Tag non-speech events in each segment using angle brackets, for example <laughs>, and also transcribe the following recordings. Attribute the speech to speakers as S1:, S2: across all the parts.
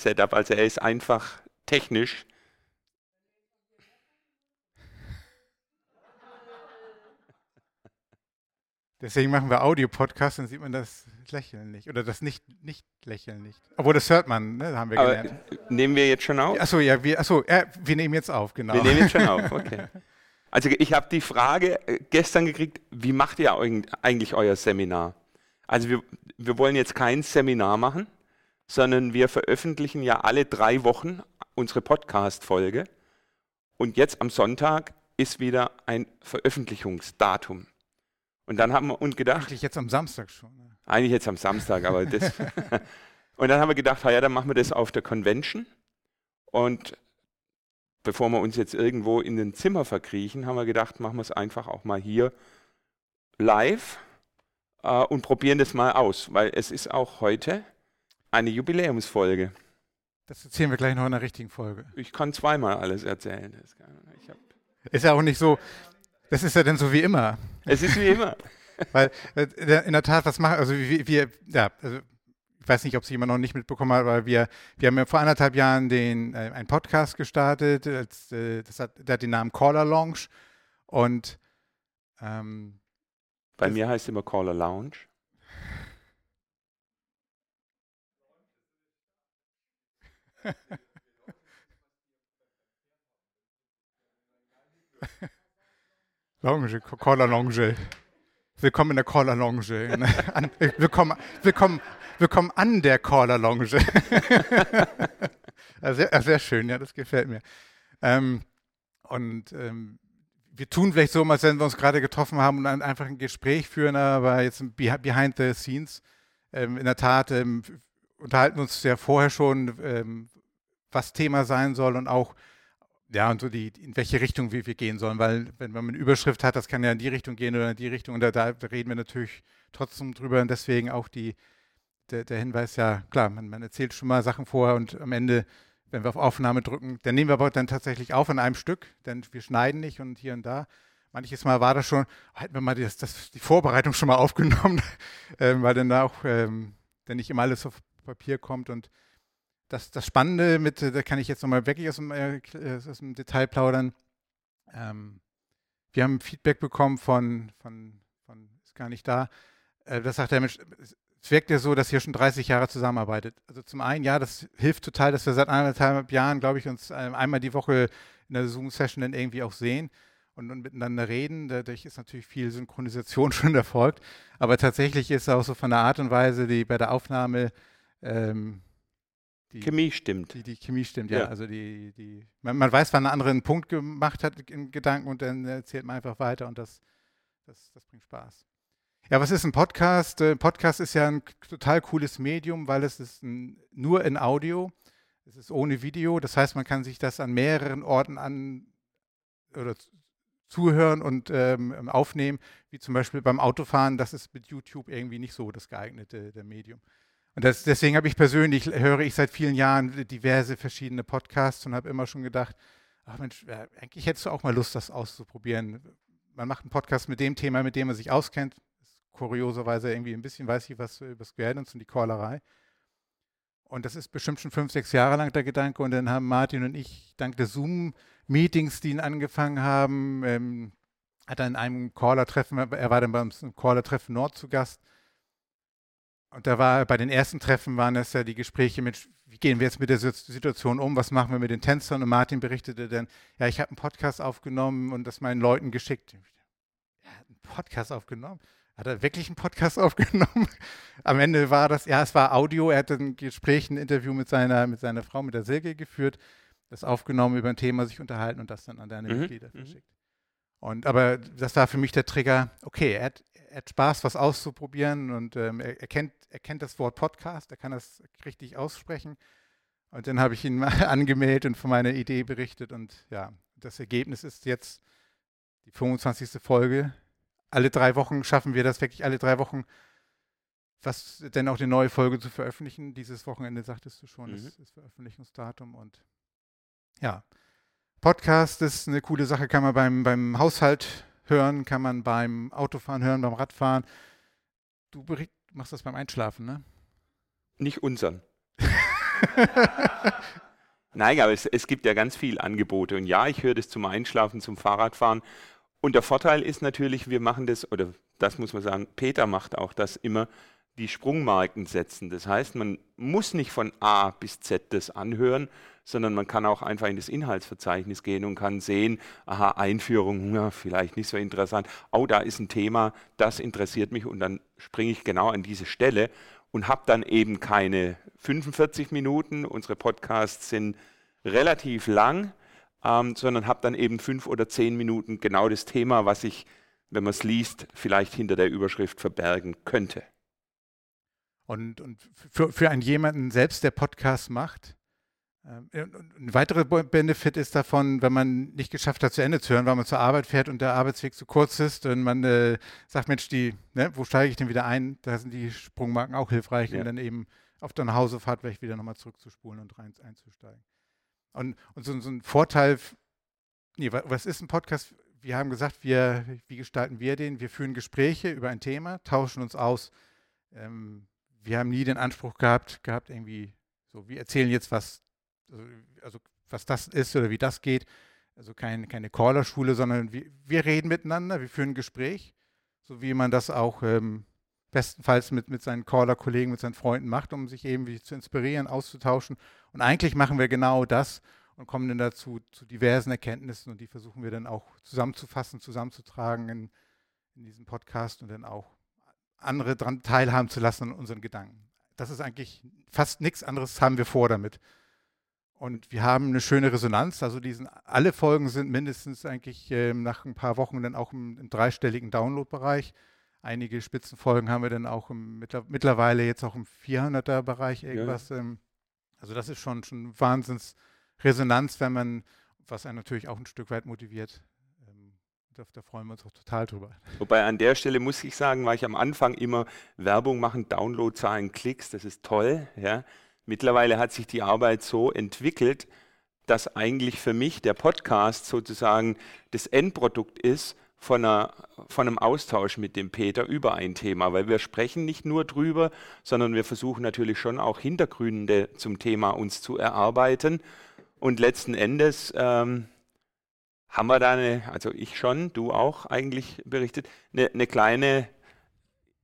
S1: Setup. Also er ist einfach technisch.
S2: Deswegen machen wir Audio-Podcasts, dann sieht man das Lächeln nicht. Oder das Nicht-Lächeln nicht, nicht. Obwohl, das hört man, ne? haben wir
S1: Aber
S2: gelernt.
S1: nehmen wir jetzt schon auf?
S2: Achso, ja, wir, achso, ja, wir nehmen jetzt auf, genau.
S1: Wir nehmen jetzt schon auf, okay. <laughs> Also ich habe die Frage äh, gestern gekriegt, wie macht ihr eigentlich euer Seminar? Also wir, wir wollen jetzt kein Seminar machen, sondern wir veröffentlichen ja alle drei Wochen unsere Podcast-Folge. Und jetzt am Sonntag ist wieder ein Veröffentlichungsdatum. Und dann haben wir uns gedacht,
S2: Eigentlich jetzt am Samstag schon. ne?
S1: eigentlich jetzt am Samstag, aber das. <laughs> und dann haben wir gedacht, ja, dann machen wir das auf der Convention. Und bevor wir uns jetzt irgendwo in den Zimmer verkriechen, haben wir gedacht, machen wir es einfach auch mal hier live äh, und probieren das mal aus, weil es ist auch heute eine Jubiläumsfolge.
S2: Das erzählen wir gleich noch in der richtigen Folge.
S1: Ich kann zweimal alles erzählen.
S2: Ist ja auch nicht so, das ist ja dann so wie immer.
S1: es ist wie immer. <laughs>
S2: Weil äh, in der Tat, was machen, also wir, wir ja, also ich weiß nicht, ob es jemand noch nicht mitbekommen hat, aber wir, wir haben ja vor anderthalb Jahren den, äh, einen Podcast gestartet, als, äh, das hat, der hat den Namen Caller Lounge und ähm,
S1: Bei mir heißt es immer Caller Lounge. <laughs>
S2: Lounge, Caller Lounge. Willkommen in der Caller Lounge. An, willkommen, willkommen, willkommen an der Caller Lounge. <laughs> Ja, sehr, sehr schön, ja, das gefällt mir. Ähm, und ähm, wir tun vielleicht so, als wenn wir uns gerade getroffen haben und einfach ein Gespräch führen, aber jetzt beh- behind the scenes. Ähm, in der Tat ähm, unterhalten wir uns ja vorher schon, ähm, was Thema sein soll und auch ja, und so die, in welche Richtung wir, wir gehen sollen, weil wenn man eine Überschrift hat, das kann ja in die Richtung gehen oder in die Richtung und da, da reden wir natürlich trotzdem drüber und deswegen auch die, der, der Hinweis, ja klar, man, man erzählt schon mal Sachen vorher und am Ende, wenn wir auf Aufnahme drücken, dann nehmen wir aber dann tatsächlich auf in einem Stück, denn wir schneiden nicht und hier und da. Manches Mal war das schon, hätten wir mal das, das, die Vorbereitung schon mal aufgenommen, <laughs> ähm, weil dann da auch ähm, dann nicht immer alles auf Papier kommt und das, das Spannende mit, äh, da kann ich jetzt nochmal wirklich aus dem, äh, aus dem Detail plaudern. Ähm, wir haben Feedback bekommen von, von, von ist gar nicht da. Äh, das sagt der Mensch, es wirkt ja so, dass ihr schon 30 Jahre zusammenarbeitet. Also zum einen, ja, das hilft total, dass wir seit anderthalb Jahren, glaube ich, uns äh, einmal die Woche in der Zoom-Session dann irgendwie auch sehen und, und miteinander reden. Dadurch ist natürlich viel Synchronisation <laughs> schon erfolgt. Aber tatsächlich ist auch so von der Art und Weise, die bei der Aufnahme ähm, die,
S1: Chemie stimmt.
S2: die, die Chemie stimmt, ja.
S1: Ja.
S2: Also die, die, man, man weiß, wann ein anderer einen Punkt gemacht hat in Gedanken und dann erzählt man einfach weiter und das, das, das bringt Spaß. Ja, was ist ein Podcast? Äh, Podcast ist ja ein total cooles Medium, weil es ist ein, nur in Audio. Es ist ohne Video. Das heißt, man kann sich das an mehreren Orten an oder zuhören und ähm, aufnehmen, wie zum Beispiel beim Autofahren. Das ist mit YouTube irgendwie nicht so das geeignete der Medium. Und das, deswegen habe ich persönlich, höre ich seit vielen Jahren diverse verschiedene Podcasts und habe immer schon gedacht, ach Mensch, eigentlich hättest du auch mal Lust, das auszuprobieren. Man macht einen Podcast mit dem Thema, mit dem man sich auskennt. Kurioserweise irgendwie ein bisschen weiß ich was über Square Dance und die Callerei. Und das ist bestimmt schon fünf, sechs Jahre lang der Gedanke. Und dann haben Martin und ich dank der Zoom-Meetings, die ihn angefangen haben, ähm, hat er in einem Caller-Treffen, er war dann beim Caller-Treffen Nord zu Gast. Und da war bei den ersten Treffen waren es ja die Gespräche mit, wie gehen wir jetzt mit der Sit- Situation um, was machen wir mit den Tänzern? Und Martin berichtete dann, ja, ich habe einen Podcast aufgenommen und das meinen Leuten geschickt. Er hat einen Podcast aufgenommen. Hat er wirklich einen Podcast <laughs> aufgenommen? Am Ende war das, ja, es war Audio. Er hat ein Gespräch, ein Interview mit seiner, mit seiner Frau, mit der Silke geführt, das aufgenommen, über ein Thema sich unterhalten und das dann an deine
S1: Mhm,
S2: Mitglieder
S1: mhm.
S2: verschickt. Und aber das war für mich der Trigger, okay, er hat, er hat Spaß, was auszuprobieren und ähm, er, er, kennt, er kennt das Wort Podcast, er kann das richtig aussprechen. Und dann habe ich ihn <laughs> mal angemeldet und von meiner Idee berichtet und ja, das Ergebnis ist jetzt die 25. Folge. Alle drei Wochen schaffen wir das wirklich alle drei Wochen, was denn auch die neue Folge zu veröffentlichen. Dieses Wochenende sagtest du schon,
S1: Mhm.
S2: ist das Veröffentlichungsdatum und ja, Podcast ist eine coole Sache, kann man beim, beim Haushalt hören, kann man beim Autofahren hören, beim Radfahren. Du bericht, machst das beim Einschlafen, ne?
S1: Nicht unseren. <laughs> Nein, aber es, es, gibt ja ganz viele Angebote. Und ja, ich höre das zum Einschlafen, zum Fahrradfahren. Und der Vorteil ist natürlich, wir machen das, oder das muss man sagen, Peter macht auch das immer, die Sprungmarken setzen. Das heißt, man muss nicht von A bis Z das anhören, sondern man kann auch einfach in das Inhaltsverzeichnis gehen und kann sehen, aha, Einführung, ja, vielleicht nicht so interessant. Oh, da ist ein Thema, das interessiert mich und dann springe ich genau an diese Stelle und habe dann eben keine 45 Minuten. Unsere Podcasts sind relativ lang, ähm, sondern habe dann eben fünf oder zehn Minuten genau das Thema, was ich, wenn man es liest, vielleicht hinter der Überschrift verbergen könnte.
S2: Und, und für, für einen jemanden selbst, der Podcast macht, ein weiterer Benefit ist davon, wenn man nicht geschafft hat, zu Ende zu hören, weil man zur Arbeit fährt und der Arbeitsweg zu kurz ist und man äh, sagt, Mensch, die, ne, wo steige ich denn wieder ein? Da sind die Sprungmarken auch hilfreich, ja. um dann eben auf der Nachhausefahrt vielleicht wieder nochmal zurückzuspulen und rein einzusteigen. Und, und so, so, ein Vorteil, nee, was ist ein Podcast? Wir haben gesagt, wir, wie gestalten wir den? Wir führen Gespräche über ein Thema, tauschen uns aus. Ähm, wir haben nie den Anspruch gehabt, gehabt irgendwie so, wir erzählen jetzt was, also, also was das ist oder wie das geht. Also kein, keine Callerschule, sondern wir, wir reden miteinander, wir führen ein Gespräch, so wie man das auch ähm, bestenfalls mit, mit seinen Caller-Kollegen, mit seinen Freunden macht, um sich eben zu inspirieren, auszutauschen. Und eigentlich machen wir genau das und kommen dann dazu zu diversen Erkenntnissen und die versuchen wir dann auch zusammenzufassen, zusammenzutragen in, in diesem Podcast und dann auch andere daran teilhaben zu lassen an unseren Gedanken. Das ist eigentlich fast nichts anderes haben wir vor damit. Und wir haben eine schöne Resonanz. Also diesen, alle Folgen sind mindestens eigentlich äh, nach ein paar Wochen dann auch im, im dreistelligen Download-Bereich. Einige Spitzenfolgen haben wir dann auch im, mittlerweile jetzt auch im 400er-Bereich irgendwas. Ja. Ähm, also das ist schon, schon Wahnsinns-Resonanz, wenn man, was einen natürlich auch ein Stück weit motiviert, da, da, freuen wir uns auch total drüber.
S1: Wobei an der Stelle muss ich sagen, war ich am Anfang immer Werbung machen, Downloadzahlen, Klicks, das ist toll. Ja. Mittlerweile hat sich die Arbeit so entwickelt, dass eigentlich für mich der Podcast sozusagen das Endprodukt ist von, einer, von einem Austausch mit dem Peter über ein Thema, weil wir sprechen nicht nur drüber, sondern wir versuchen natürlich schon auch Hintergründe zum Thema uns zu erarbeiten. Und letzten Endes ähm, haben wir da eine, also ich schon, du auch eigentlich berichtet, eine, eine kleine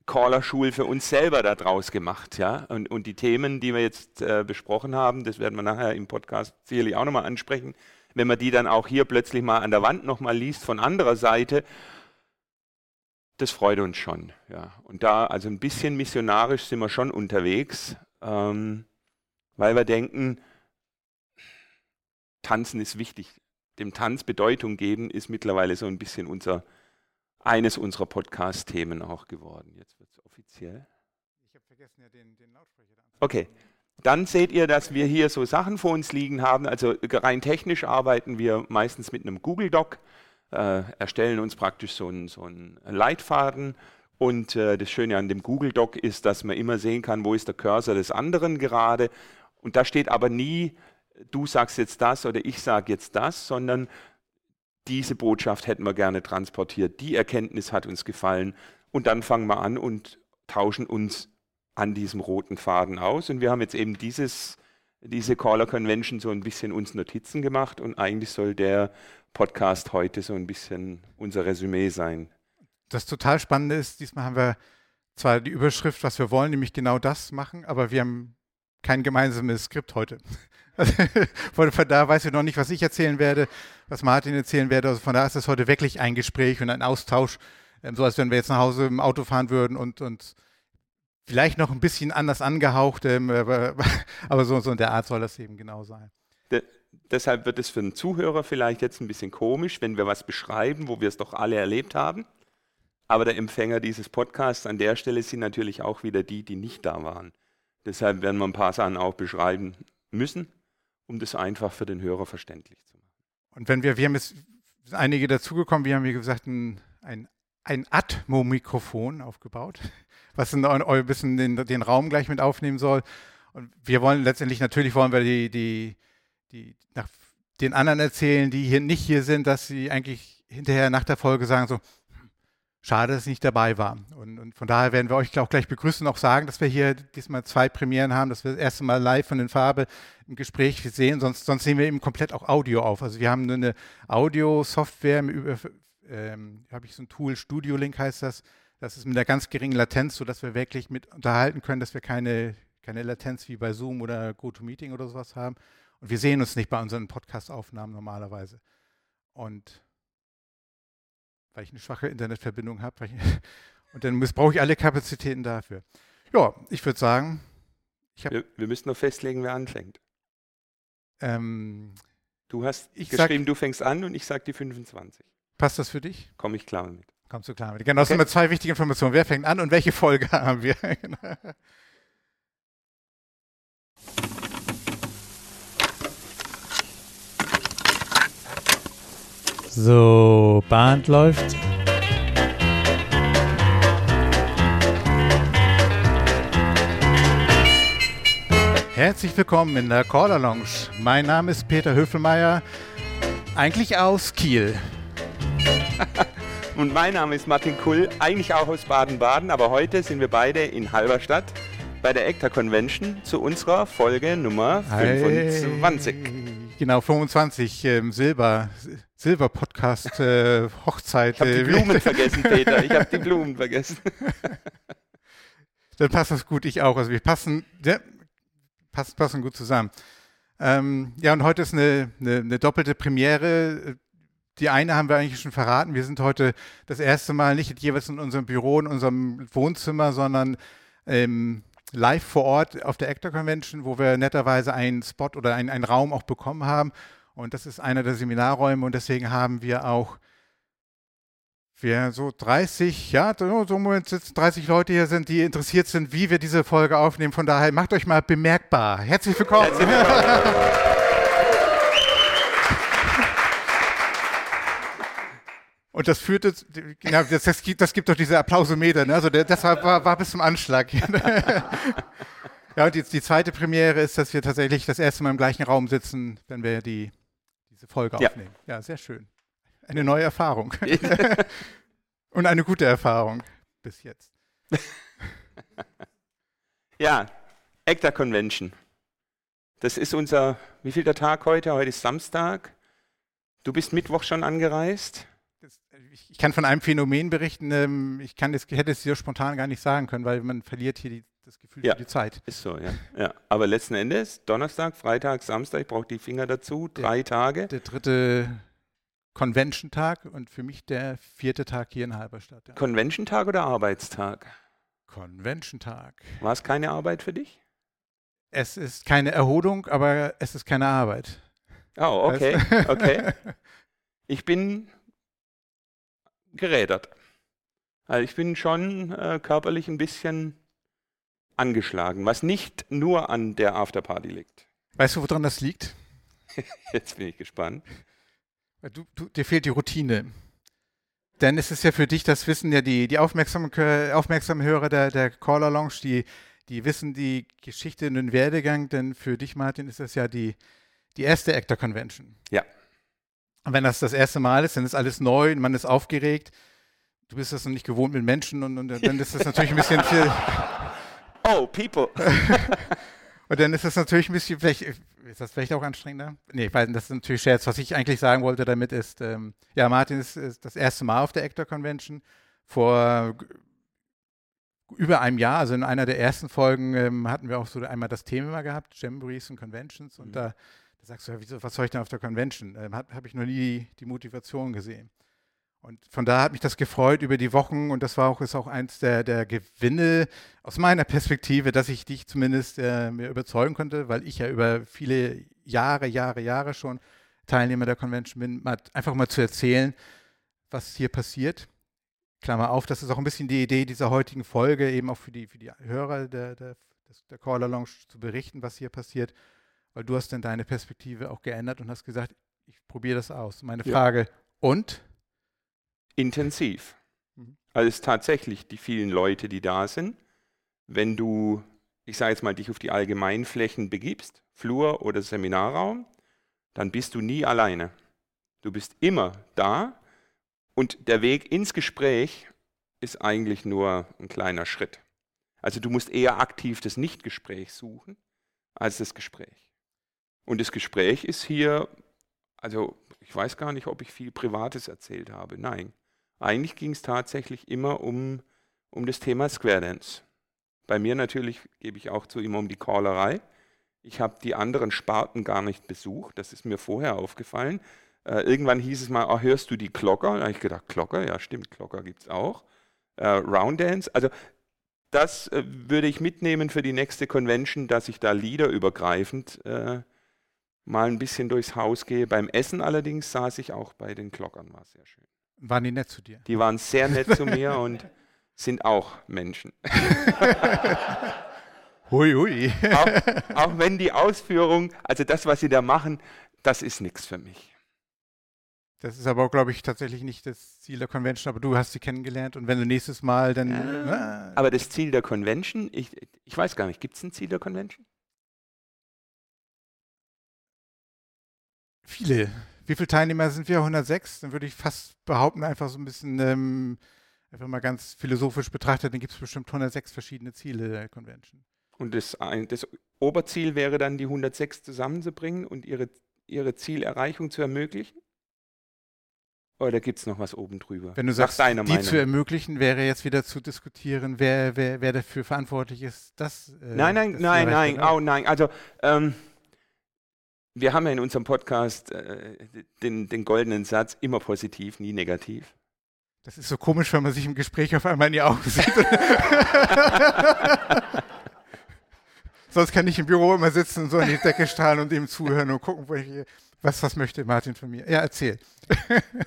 S1: Caller-Schule für uns selber daraus gemacht. Ja? Und, und die Themen, die wir jetzt äh, besprochen haben, das werden wir nachher im Podcast sicherlich auch nochmal ansprechen, wenn man die dann auch hier plötzlich mal an der Wand nochmal liest von anderer Seite, das freut uns schon. Ja. Und da, also ein bisschen missionarisch sind wir schon unterwegs, ähm, weil wir denken, Tanzen ist wichtig dem Tanz Bedeutung geben, ist mittlerweile so ein bisschen unser, eines unserer Podcast-Themen auch geworden. Jetzt wird es offiziell. Ich habe vergessen, ja den, den Lautsprecher da Okay. Dann seht ihr, dass wir hier so Sachen vor uns liegen haben. Also rein technisch arbeiten wir meistens mit einem Google Doc, äh, erstellen uns praktisch so einen, so einen Leitfaden. Und äh, das Schöne an dem Google Doc ist, dass man immer sehen kann, wo ist der Cursor des anderen gerade. Und da steht aber nie du sagst jetzt das oder ich sage jetzt das, sondern diese Botschaft hätten wir gerne transportiert, die Erkenntnis hat uns gefallen und dann fangen wir an und tauschen uns an diesem roten Faden aus. Und wir haben jetzt eben dieses, diese Caller Convention so ein bisschen uns Notizen gemacht und eigentlich soll der Podcast heute so ein bisschen unser Resümee sein.
S2: Das total Spannende ist, diesmal haben wir zwar die Überschrift, was wir wollen, nämlich genau das machen, aber wir haben kein gemeinsames Skript heute. <laughs> von, von da weiß ich noch nicht, was ich erzählen werde, was Martin erzählen werde. Also von da ist es heute wirklich ein Gespräch und ein Austausch, ähm, so als wenn wir jetzt nach Hause im Auto fahren würden und, und vielleicht noch ein bisschen anders angehaucht, ähm, aber, <laughs> aber so, so in der Art soll das eben genau sein.
S1: De deshalb wird es für den Zuhörer vielleicht jetzt ein bisschen komisch, wenn wir was beschreiben, wo wir es doch alle erlebt haben. Aber der Empfänger dieses Podcasts an der Stelle sind natürlich auch wieder die, die nicht da waren. Deshalb werden wir ein paar Sachen auch beschreiben müssen um das einfach für den Hörer verständlich zu machen.
S2: Und wenn wir, wir haben jetzt einige dazugekommen, wir haben wie gesagt ein, ein, ein Atmo-Mikrofon aufgebaut, <laughs> was ein, bisschen den, den Raum gleich mit aufnehmen soll. Und wir wollen letztendlich, natürlich wollen wir die, die, die nach den anderen erzählen, die hier nicht hier sind, dass sie eigentlich hinterher nach der Folge sagen so, Schade, dass ich nicht dabei war. Und, und von daher werden wir euch auch gleich begrüßen und auch sagen, dass wir hier diesmal zwei Premieren haben, dass wir das erste Mal live von den Farbe im Gespräch sehen, sonst, sonst nehmen wir eben komplett auch Audio auf. Also wir haben nur eine Audio-Software, ähm, habe ich so ein Tool, Studio Link heißt das. Das ist mit einer ganz geringen Latenz, sodass wir wirklich mit unterhalten können, dass wir keine, keine Latenz wie bei Zoom oder GoToMeeting oder sowas haben. Und wir sehen uns nicht bei unseren Podcast-Aufnahmen normalerweise. Und weil ich eine schwache Internetverbindung habe. <laughs> Und dann missbrauche ich alle Kapazitäten dafür. Ja, ich würde sagen,
S1: ich wir, wir, müssen noch festlegen, wer anfängt. Ähm, du hast geschrieben, sag, du fängst an und ich sage die 25.
S2: Passt das für dich?
S1: Komme ich klar mit.
S2: Kommst du klar mit. Genau, das okay. sind zwei wichtige Informationen. Wer fängt an und welche Folge <laughs> haben wir?
S3: So, Band läuft.
S2: Herzlich willkommen in der Caller Lounge. Mein Name ist Peter Höfelmeier, eigentlich aus Kiel. <laughs>
S1: Und mein Name ist Martin Kull, eigentlich auch aus Baden-Baden, aber heute sind wir beide in Halberstadt bei der ECTA Convention zu unserer Folge Nummer 25.
S2: Hey. Genau, 25 ähm, Silber, Silber-Podcast, äh, Hochzeit.
S1: Ich habe die Blumen vergessen, Peter. Ich habe die <laughs> Blumen vergessen.
S2: Dann passt das gut, ich auch. Also wir passen, ja, passen, passen gut zusammen. Ähm, ja, und heute ist eine, eine, eine, doppelte Premiere. Die eine haben wir eigentlich schon verraten. Wir sind heute das erste Mal nicht jeweils in unserem Büro, in unserem Wohnzimmer, sondern ähm, live vor Ort auf der Actor Convention, wo wir netterweise einen Spot oder einen, einen Raum auch bekommen haben. Und das ist einer der Seminarräume und deswegen haben wir auch wir so 30, ja, so im Moment sitzen 30 Leute hier sind, die interessiert sind, wie wir diese Folge aufnehmen. Von daher macht euch mal bemerkbar. Herzlich willkommen. Herzlich willkommen. <laughs> Und das führte, genau, das, das, gibt, das gibt doch diese Applausometer, ne? also der, das war, war, bis zum Anschlag. <laughs> ja, und jetzt die zweite Premiere ist, dass wir tatsächlich das erste Mal im gleichen Raum sitzen, wenn wir die, diese Folge ja. aufnehmen. Ja, sehr schön. Eine neue Erfahrung. <laughs> und eine gute Erfahrung bis jetzt. <laughs>
S1: ja, ECTA Convention. Das ist unser, wie viel der Tag heute? Heute ist Samstag. Du bist Mittwoch schon angereist
S2: ich kann von einem Phänomen berichten, ähm, ich kann das, hätte es dir spontan gar nicht sagen können, weil man verliert hier die, das Gefühl
S1: ja,
S2: für die Zeit.
S1: Ist so, ja. ja. Aber letzten Endes, Donnerstag, Freitag, Samstag, ich brauche die Finger dazu, drei
S2: der,
S1: Tage.
S2: Der dritte Convention-Tag und für mich der vierte Tag hier in Halberstadt. Ja.
S1: Convention-Tag oder Arbeitstag?
S2: Convention-Tag.
S1: War es keine Arbeit für dich?
S2: Es ist keine Erholung, aber es ist keine Arbeit.
S1: Oh, okay, okay. <laughs> Ich bin gerädert. Also ich bin schon äh, körperlich ein bisschen angeschlagen, was nicht nur an der Afterparty liegt.
S2: Weißt du, woran das liegt? <laughs>
S1: Jetzt bin ich gespannt.
S2: Du, du, dir fehlt die Routine. Denn es ist ja für dich, das wissen ja die, die aufmerksamen, aufmerksamen Hörer der, der Caller Lounge, die, die wissen die Geschichte und den Werdegang, denn für dich, Martin, ist das ja die, die erste Actor Convention.
S1: Ja.
S2: Und wenn das das erste Mal ist, dann ist alles neu und man ist aufgeregt. Du bist das noch nicht gewohnt mit Menschen und, und dann ist das natürlich ein bisschen viel. <laughs>
S1: Oh, people. <laughs>
S2: und dann ist das natürlich ein bisschen, vielleicht, ist das vielleicht auch anstrengender? Nee, weil das ist natürlich Scherz. Was ich eigentlich sagen wollte damit ist, ähm, ja, Martin ist, ist, das erste Mal auf der Actor Convention. Vor über einem Jahr, also in einer der ersten Folgen, ähm, hatten wir auch so einmal das Thema gehabt, Jamborees und Conventions. Und mhm. da sagst du, ja, wieso, was soll ich denn auf der Convention? Ähm, Habe hab ich noch nie die Motivation gesehen. Und von da hat mich das gefreut über die Wochen und das war auch, ist auch eins der, der Gewinne aus meiner Perspektive, dass ich dich zumindest äh, mir überzeugen konnte, weil ich ja über viele Jahre, Jahre, Jahre schon Teilnehmer der Convention bin, mal, einfach mal zu erzählen, was hier passiert. Klammer auf, das ist auch ein bisschen die Idee dieser heutigen Folge, eben auch für die, für die Hörer der, der, der Caller Lounge zu berichten, was hier passiert weil du hast dann deine Perspektive auch geändert und hast gesagt, ich probiere das aus. Meine Frage, ja. und?
S1: Intensiv. Mhm. Also es tatsächlich die vielen Leute, die da sind. Wenn du, ich sage jetzt mal, dich auf die Allgemeinflächen begibst, Flur oder Seminarraum, dann bist du nie alleine. Du bist immer da und der Weg ins Gespräch ist eigentlich nur ein kleiner Schritt. Also du musst eher aktiv das Nichtgespräch suchen als das Gespräch. Und das Gespräch ist hier, also ich weiß gar nicht, ob ich viel Privates erzählt habe. Nein, eigentlich ging es tatsächlich immer um, um das Thema Square Dance. Bei mir natürlich gebe ich auch zu immer um die Callerei. Ich habe die anderen Sparten gar nicht besucht, das ist mir vorher aufgefallen. Äh, irgendwann hieß es mal, oh, hörst du die Glocker? Da habe ich gedacht, Glocker, ja stimmt, Glocker gibt es auch. Äh, Round Dance, also das äh, würde ich mitnehmen für die nächste Convention, dass ich da liederübergreifend äh, mal ein bisschen durchs Haus gehe. Beim Essen allerdings saß ich auch bei den Glockern, war sehr schön.
S2: Waren die nett zu dir?
S1: Die waren sehr nett zu mir <laughs> und sind auch Menschen. <laughs>
S2: hui, hui.
S1: auch, auch wenn die Ausführung, also das, was sie da machen, das ist nichts für mich.
S2: Das ist aber, glaube ich, tatsächlich nicht das Ziel der Convention, aber du hast sie kennengelernt und wenn du nächstes Mal dann.
S1: Ja, äh, aber das Ziel der Convention, ich, ich weiß gar nicht, gibt es ein Ziel der Convention?
S2: Viele. Wie viele Teilnehmer sind wir? 106? Dann würde ich fast behaupten, einfach so ein bisschen, ähm, einfach mal ganz philosophisch betrachtet, dann gibt es bestimmt 106 verschiedene Ziele der Convention.
S1: Und das, das Oberziel wäre dann, die 106 zusammenzubringen und ihre, ihre Zielerreichung zu ermöglichen? Oder gibt es noch was oben drüber?
S2: Wenn du sagst, die Meinung. zu ermöglichen, wäre jetzt wieder zu diskutieren, wer, wer, wer dafür verantwortlich ist, das.
S1: Äh, nein, nein, das nein, nein, oh nein. Also, ähm, wir haben ja in unserem Podcast äh, den, den goldenen Satz, immer positiv, nie negativ.
S2: Das ist so komisch, wenn man sich im Gespräch auf einmal in die Augen sieht. <laughs> Sonst kann ich im Büro immer sitzen und so in die Decke strahlen und ihm zuhören und gucken, was, was möchte Martin von mir. Ja, erzähl. <laughs>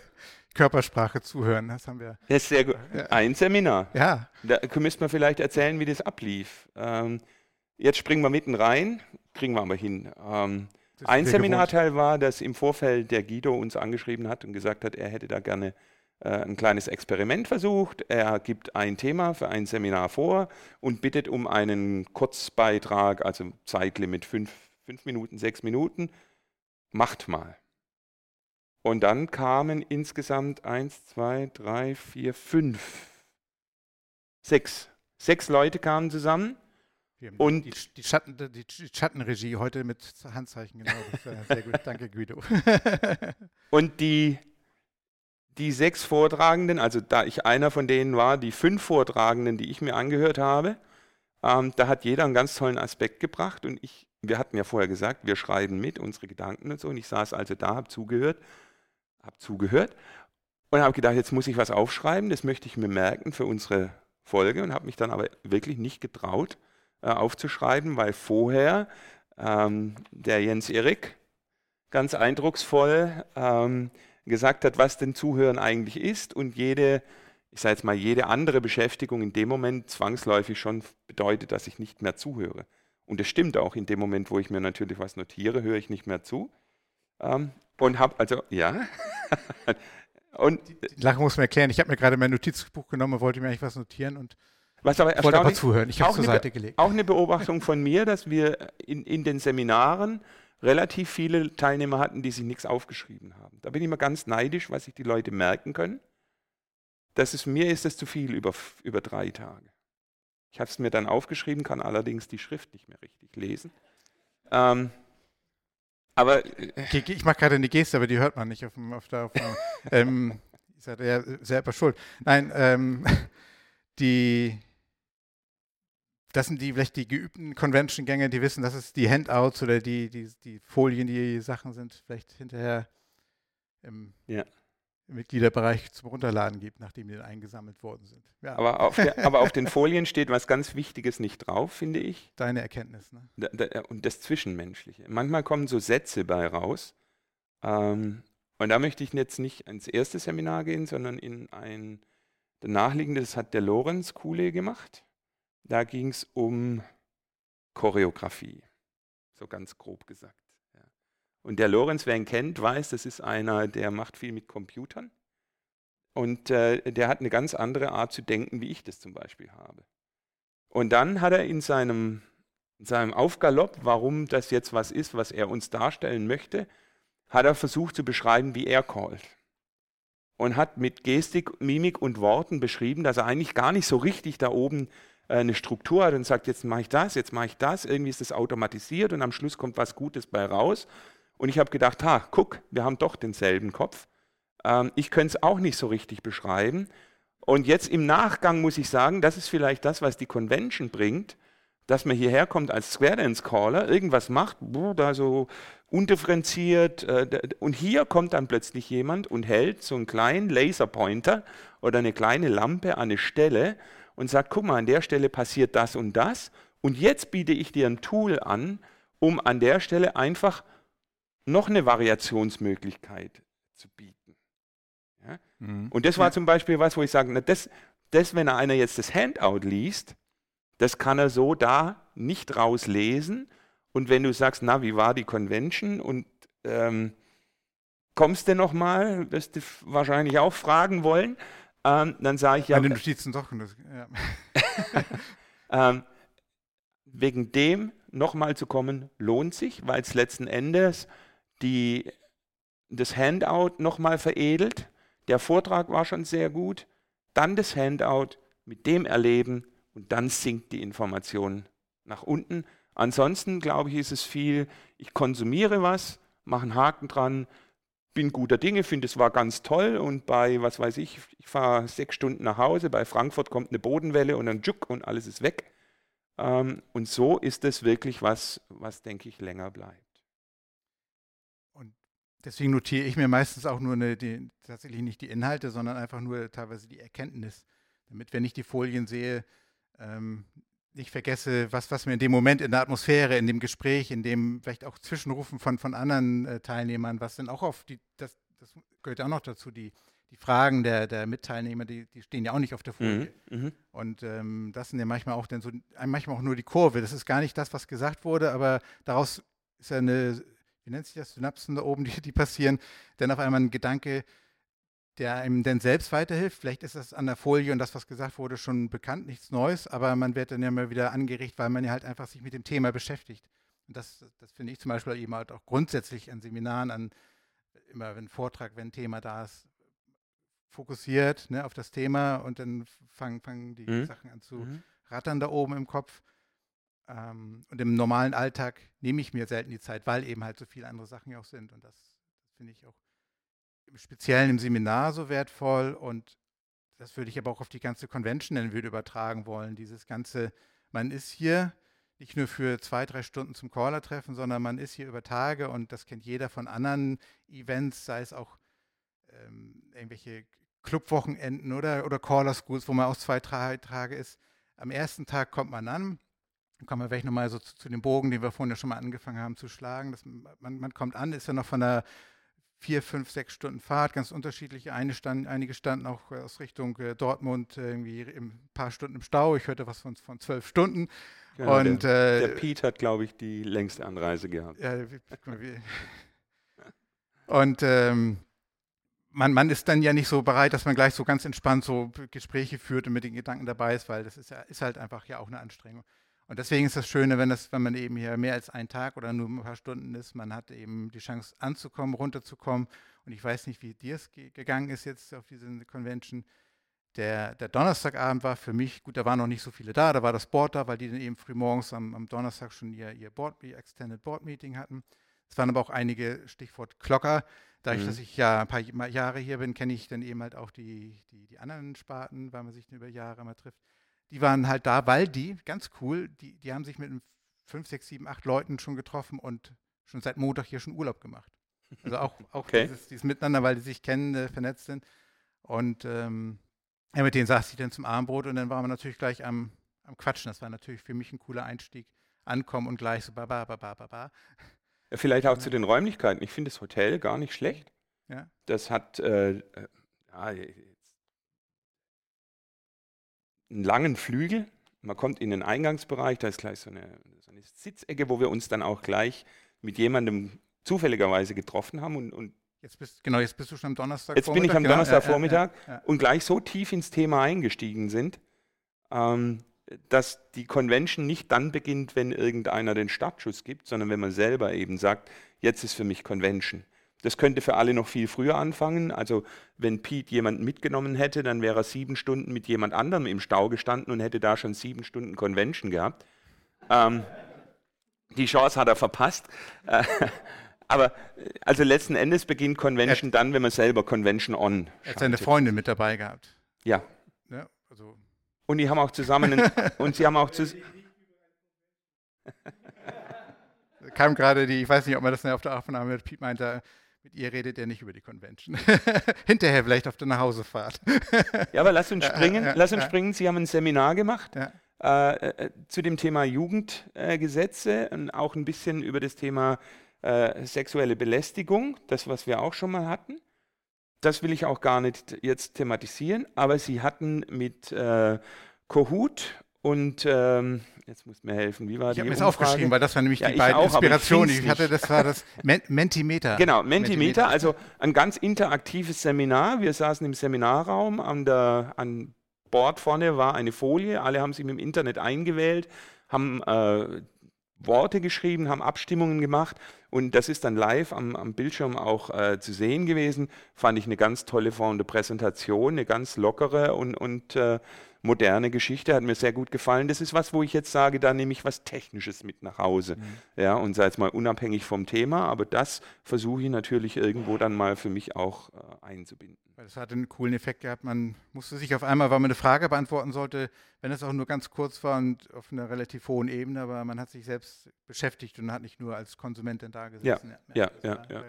S2: Körpersprache zuhören. Das haben wir.
S1: Das ist sehr gut. Ein Seminar.
S2: Ja.
S1: Da müsste man vielleicht erzählen, wie das ablief. Ähm, jetzt springen wir mitten rein, kriegen wir aber hin. Ähm, ein Seminarteil war, dass im Vorfeld der Guido uns angeschrieben hat und gesagt hat, er hätte da gerne äh, ein kleines Experiment versucht. Er gibt ein Thema für ein Seminar vor und bittet um einen Kurzbeitrag, also Zeitlimit fünf, fünf Minuten, sechs Minuten. Macht mal. Und dann kamen insgesamt eins, zwei, drei, vier, fünf, sechs. Sechs Leute kamen zusammen.
S2: Und die, die, Schatten, die, Schattenregie heute mit Handzeichen, genau. sehr gut. Danke, Guido. <laughs>
S1: und die, die sechs Vortragenden, also da ich einer von denen war, die fünf Vortragenden, die ich mir angehört habe, ähm, da hat jeder einen ganz tollen Aspekt gebracht. Und ich, wir hatten ja vorher gesagt, wir schreiben mit unsere Gedanken und so. Und ich saß also da, habe zugehört habe zugehört und habe gedacht, jetzt muss ich was aufschreiben, das möchte ich mir merken für unsere Folge und habe mich dann aber wirklich nicht getraut äh, aufzuschreiben, weil vorher ähm, der Jens Erik ganz eindrucksvoll ähm, gesagt hat, was denn Zuhören eigentlich ist und jede, ich sage jetzt mal, jede andere Beschäftigung in dem Moment zwangsläufig schon bedeutet, dass ich nicht mehr zuhöre. Und das stimmt auch, in dem Moment, wo ich mir natürlich was notiere, höre ich nicht mehr zu. Ähm, und habe, also, ja. <laughs>
S2: und, die Lache muss man erklären. Ich habe mir gerade mein Notizbuch genommen wollte mir eigentlich was notieren und
S1: was aber
S2: wollte aber zuhören. Ich habe es zur Seite gelegt.
S1: Auch eine Beobachtung von mir, dass wir in, in den Seminaren relativ viele Teilnehmer hatten, die sich nichts aufgeschrieben haben. Da bin ich immer ganz neidisch, was sich die Leute merken können. Das ist, mir ist das zu viel über, über drei Tage. Ich habe es mir dann aufgeschrieben, kann allerdings die Schrift nicht mehr richtig lesen. Ähm, aber
S2: ich mache gerade eine Geste, aber die hört man nicht auf dem, auf der Aufnahme. <laughs> ähm, ich sage ja selber schuld. Nein, ähm, <laughs> die, das sind die vielleicht die geübten Convention-Gänger, die wissen, dass es die Handouts oder die, die, die Folien, die Sachen sind, vielleicht hinterher im, ja im Mitgliederbereich zum Runterladen gibt, nachdem die eingesammelt worden sind.
S1: Ja. Aber, auf der, aber, auf den Folien steht was ganz Wichtiges nicht drauf, finde ich.
S2: Deine Erkenntnis. Ne?
S1: Da, da, und das Zwischenmenschliche. Manchmal kommen so Sätze bei raus. Ähm, und da möchte ich jetzt nicht ins erste Seminar gehen, sondern in ein nachliegendes, das hat der Lorenz Kuhle gemacht. Da ging es um Choreografie, so ganz grob gesagt. Und der Lorenz, wer ihn kennt, weiß, das ist einer, der macht viel mit Computern. Und äh, der hat eine ganz andere Art zu denken, wie ich das zum Beispiel habe. Und dann hat er in seinem, in seinem Aufgalopp, warum das jetzt was ist, was er uns darstellen möchte, hat er versucht zu beschreiben, wie er callt. und hat mit Gestik, Mimik und Worten beschrieben, dass er eigentlich gar nicht so richtig da oben eine Struktur hat und sagt, jetzt mache ich das, jetzt mache ich das, irgendwie ist das automatisiert und am Schluss kommt was Gutes bei raus. Und ich habe gedacht, ha, guck, wir haben doch denselben Kopf. Ähm, ich könnte es auch nicht so richtig beschreiben. Und jetzt im Nachgang muss ich sagen, das ist vielleicht das, was die Convention bringt, dass man hierher kommt als Square Dance Caller, irgendwas macht, da so undifferenziert. Äh, und hier kommt dann plötzlich jemand und hält so einen kleinen Laserpointer oder eine kleine Lampe an eine Stelle und sagt, guck mal, an der Stelle passiert das und das. Und jetzt biete ich dir ein Tool an, um an der Stelle einfach noch eine Variationsmöglichkeit zu bieten. Ja? Mhm. Und das war zum Beispiel was, wo ich sage, na, das, das, wenn einer jetzt das Handout liest, das kann er so da nicht rauslesen, und wenn du sagst, na, wie war die Convention und ähm, kommst du noch mal, wirst du wahrscheinlich auch fragen wollen, ähm, dann sage ich ja.
S2: Meine Notizen doch.
S1: Ja. <laughs> ähm, wegen dem nochmal zu kommen, lohnt sich, weil es letzten Endes die, das Handout nochmal veredelt. Der Vortrag war schon sehr gut. Dann das Handout mit dem erleben und dann sinkt die Information nach unten. Ansonsten, glaube ich, ist es viel, ich konsumiere was, mache einen Haken dran, bin guter Dinge, finde es war ganz toll und bei, was weiß ich, ich fahre sechs Stunden nach Hause, bei Frankfurt kommt eine Bodenwelle und dann Juck und alles ist weg. Ähm, und so ist es wirklich was, was, denke ich, länger bleibt.
S2: Und deswegen notiere ich mir meistens auch nur eine, die, tatsächlich nicht die Inhalte, sondern einfach nur teilweise die Erkenntnis, damit, wenn ich die Folien sehe, ähm, nicht vergesse, was, was mir in dem Moment in der Atmosphäre, in dem Gespräch, in dem vielleicht auch Zwischenrufen von, von anderen äh, Teilnehmern, was dann auch auf die, das, das gehört auch noch dazu, die, die Fragen der, der Mitteilnehmer, die, die stehen ja auch nicht auf der Folie. Mhm, mhm, und ähm, das sind ja manchmal auch dann so, manchmal auch nur die Kurve. Das ist gar nicht das, was gesagt wurde, aber daraus ist ja eine, wie nennt sich das, Synapsen da oben, die, die passieren, dann auf einmal ein Gedanke, der einem denn selbst weiterhilft. Vielleicht ist das an der Folie und das, was gesagt wurde, schon bekannt, nichts Neues, aber man wird dann ja immer wieder angeregt, weil man ja halt einfach sich mit dem Thema beschäftigt. Und das, das finde ich zum Beispiel eben halt auch grundsätzlich an Seminaren, an immer wenn Vortrag, wenn Thema da ist, fokussiert ne, auf das Thema und dann fangen, fangen die mhm. Sachen an zu mhm. rattern da oben im Kopf. Ähm, und im normalen Alltag nehme ich mir selten die Zeit, weil eben halt so viele andere Sachen ja auch sind. Und das finde ich auch im Speziellen im Seminar so wertvoll und das würde ich aber auch auf die ganze Convention dann würde übertragen wollen. Dieses ganze, man ist hier nicht nur für zwei, drei Stunden zum Caller-Treffen, sondern man ist hier über Tage und das kennt jeder von anderen Events, sei es auch ähm, irgendwelche Clubwochenenden oder, oder Caller-Schools, wo man auch zwei, drei Tage ist. Am ersten Tag kommt man an, dann kommen wir vielleicht nochmal so zu, zu, dem Bogen, den wir vorhin ja schon mal angefangen haben zu schlagen. Das, man, man kommt an, ist ja noch von der vier, fünf, sechs Stunden Fahrt, ganz unterschiedlich. Eine stand, einige standen auch aus Richtung äh, Dortmund irgendwie ein paar Stunden im Stau. Ich hörte was von, von zwölf Stunden.
S1: Genau, und, der, äh, der Pete hat, glaube ich, die längste Anreise gehabt. Ja, <laughs>
S2: und ähm, man, man ist dann ja nicht so bereit, dass man gleich so ganz entspannt so Gespräche führt und mit den Gedanken dabei ist, weil das ist, ja, ist halt einfach ja auch eine Anstrengung. Und deswegen ist das Schöne, wenn, das, wenn man eben hier mehr als einen Tag oder nur ein paar Stunden ist, man hat eben die Chance anzukommen, runterzukommen. Und ich weiß nicht, wie dir es ge gegangen ist jetzt auf diese Convention. Der, der, Donnerstagabend war für mich, gut, da waren noch nicht so viele da, da war das Board da, weil die dann eben früh morgens am, am Donnerstag schon ihr, ihr Board, ihr Extended Board Meeting hatten. Es waren aber auch einige, Stichwort Klocker. Dadurch, mhm. dass ich ja ein paar Jahre hier bin, kenne ich dann eben halt auch die, die, die anderen Sparten, weil man sich über Jahre mal trifft die waren halt da, weil die, ganz cool, die, die haben sich mit fünf, sechs, sieben, acht Leuten schon getroffen und schon seit Montag hier schon Urlaub gemacht. Also auch, <laughs> auch okay. dieses, dieses, Miteinander, weil die sich kennen, äh, vernetzt sind. Und ähm, ja, mit denen saß ich dann zum Abendbrot und dann waren wir natürlich gleich am, am Quatschen. Das war natürlich für mich ein cooler Einstieg. Ankommen und gleich so baba, baba, baba.
S1: Ja, vielleicht auch ja. zu den Räumlichkeiten. Ich finde das Hotel gar nicht schlecht. Ja. Das hat, äh, äh ja, einen langen Flügel. Man kommt in den Eingangsbereich, da ist gleich so eine, so eine Sitzecke, wo wir uns dann auch gleich mit jemandem zufälligerweise getroffen haben und, und
S2: Jetzt bist, genau, jetzt bist du schon am Donnerstag.
S1: Jetzt bin ich am Donnerstagvormittag ja, ja, ja, und gleich so tief ins Thema eingestiegen sind, ähm, dass die Convention nicht dann beginnt, wenn irgendeiner den Startschuss gibt, sondern wenn man selber eben sagt, jetzt ist für mich Convention. Das könnte für alle noch viel früher anfangen. Also wenn Pete jemanden mitgenommen hätte, dann wäre er sieben Stunden mit jemand anderem im Stau gestanden und hätte da schon sieben Stunden Convention gehabt. Ähm, die Chance hat er verpasst. Äh, <laughs> aber also letzten Endes beginnt Convention dann, wenn man selber Convention on.
S2: Er hat seine Freundin mit dabei gehabt.
S1: Ja. ja also. Und die haben auch zusammen <laughs> und sie haben auch zusammen
S2: kam gerade die, ich weiß nicht, ob man das auf der Aufnahme mit Piet meinte, mit ihr redet er nicht über die Convention. <laughs> Hinterher vielleicht auf der Nachhausefahrt. <laughs>
S1: ja, aber lass uns springen. Ja, ja, lass uns springen. Sie haben ein Seminar gemacht äh, äh, zu dem Thema Jugendgesetze äh, und auch ein bisschen über das Thema äh, sexuelle Belästigung, das, was wir auch schon mal hatten. Das will ich auch gar nicht jetzt thematisieren, aber Sie hatten mit äh, Kohut und ähm, jetzt muss mir helfen, wie war
S2: ich
S1: die Ich
S2: habe mir das aufgeschrieben, weil das war nämlich ja, die beiden auch, Inspirationen. Ich, ich hatte, das war das <laughs> Mentimeter.
S1: Genau, Mentimeter, Mentimeter, also ein ganz interaktives Seminar. Wir saßen im Seminarraum, an, der, an Bord vorne war eine Folie, alle haben sich im Internet eingewählt, haben äh, Worte geschrieben, haben Abstimmungen gemacht und das ist dann live am, am Bildschirm auch äh, zu sehen gewesen. Fand ich eine ganz tolle Form der Präsentation, eine ganz lockere und, und äh, moderne Geschichte, hat mir sehr gut gefallen. Das ist was, wo ich jetzt sage, da nehme ich was Technisches mit nach Hause. Mhm. Ja, und sei es mal unabhängig vom Thema, aber das versuche ich natürlich irgendwo dann mal für mich auch äh, einzubinden.
S2: Das hat einen coolen Effekt gehabt. Man musste sich auf einmal, weil man eine Frage beantworten sollte, wenn es auch nur ganz kurz war und auf einer relativ hohen Ebene, aber man hat sich selbst beschäftigt und hat nicht nur als Konsumentin da gesessen.
S1: Ja, ja, ja. ja, ja.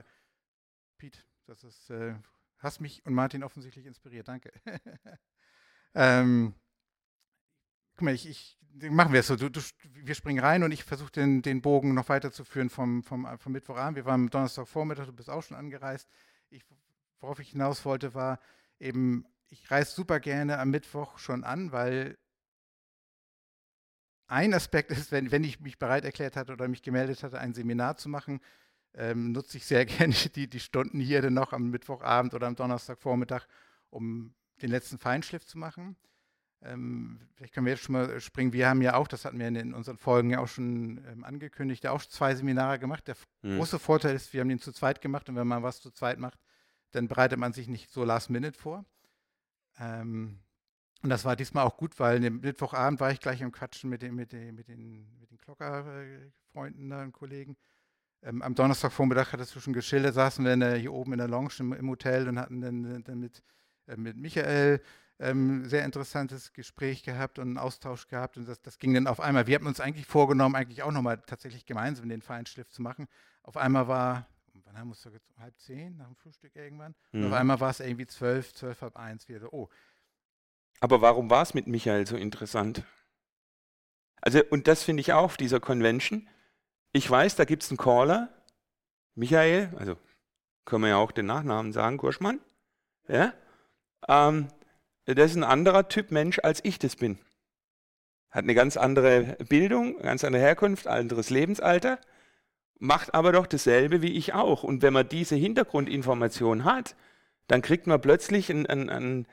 S2: Pete, das ist, äh, hast mich und Martin offensichtlich inspiriert. Danke. <laughs> Ähm, guck mal, ich, ich, machen wir es so. Du, du, wir springen rein und ich versuche den, den Bogen noch weiterzuführen vom, vom, vom Mittwochabend. Wir waren am Donnerstagvormittag, du bist auch schon angereist. Ich, worauf ich hinaus wollte, war eben, ich reise super gerne am Mittwoch schon an, weil ein Aspekt ist, wenn, wenn ich mich bereit erklärt hatte oder mich gemeldet hatte, ein Seminar zu machen, ähm, nutze ich sehr <laughs> gerne die, die Stunden hier dann noch am Mittwochabend oder am Donnerstagvormittag, um den letzten Feinschliff zu machen. Ähm, vielleicht können wir jetzt schon mal springen. Wir haben ja auch, das hatten wir in, unseren Folgen ja auch schon ähm, angekündigt, ja auch zwei Seminare gemacht. Der mhm. große Vorteil ist, wir haben den zu zweit gemacht und wenn man was zu zweit macht, dann bereitet man sich nicht so last minute vor. Ähm, und das war diesmal auch gut, weil am Mittwochabend war ich gleich am Quatschen mit den, mit den, mit den, mit den Klocker-Freunden und Kollegen. Ähm, am Donnerstagvormittag hattest du schon geschildert, saßen wir hier oben in der Lounge im, im Hotel und hatten dann, dann mit äh, mit Michael ähm, sehr interessantes Gespräch gehabt und einen Austausch gehabt und das, das ging dann auf einmal. Wir hatten uns eigentlich vorgenommen, eigentlich auch nochmal tatsächlich gemeinsam den Feinschliff zu machen. Auf einmal war, wann haben wir es jetzt halb zehn, nach dem Frühstück irgendwann? Mhm. Auf einmal war es irgendwie zwölf, zwölf, halb eins wieder so, oh.
S1: Aber warum war es mit Michael so interessant? Also, und das finde ich auch auf dieser Convention. Ich weiß, da gibt es einen Caller, Michael, also können wir ja auch den Nachnamen sagen, Gurschmann. Ja? Ähm, das ist ein anderer Typ Mensch, als ich das bin. Hat eine ganz andere Bildung, ganz andere Herkunft, anderes Lebensalter, macht aber doch dasselbe wie ich auch. Und wenn man diese Hintergrundinformation hat, dann kriegt man plötzlich ein, ein, ein,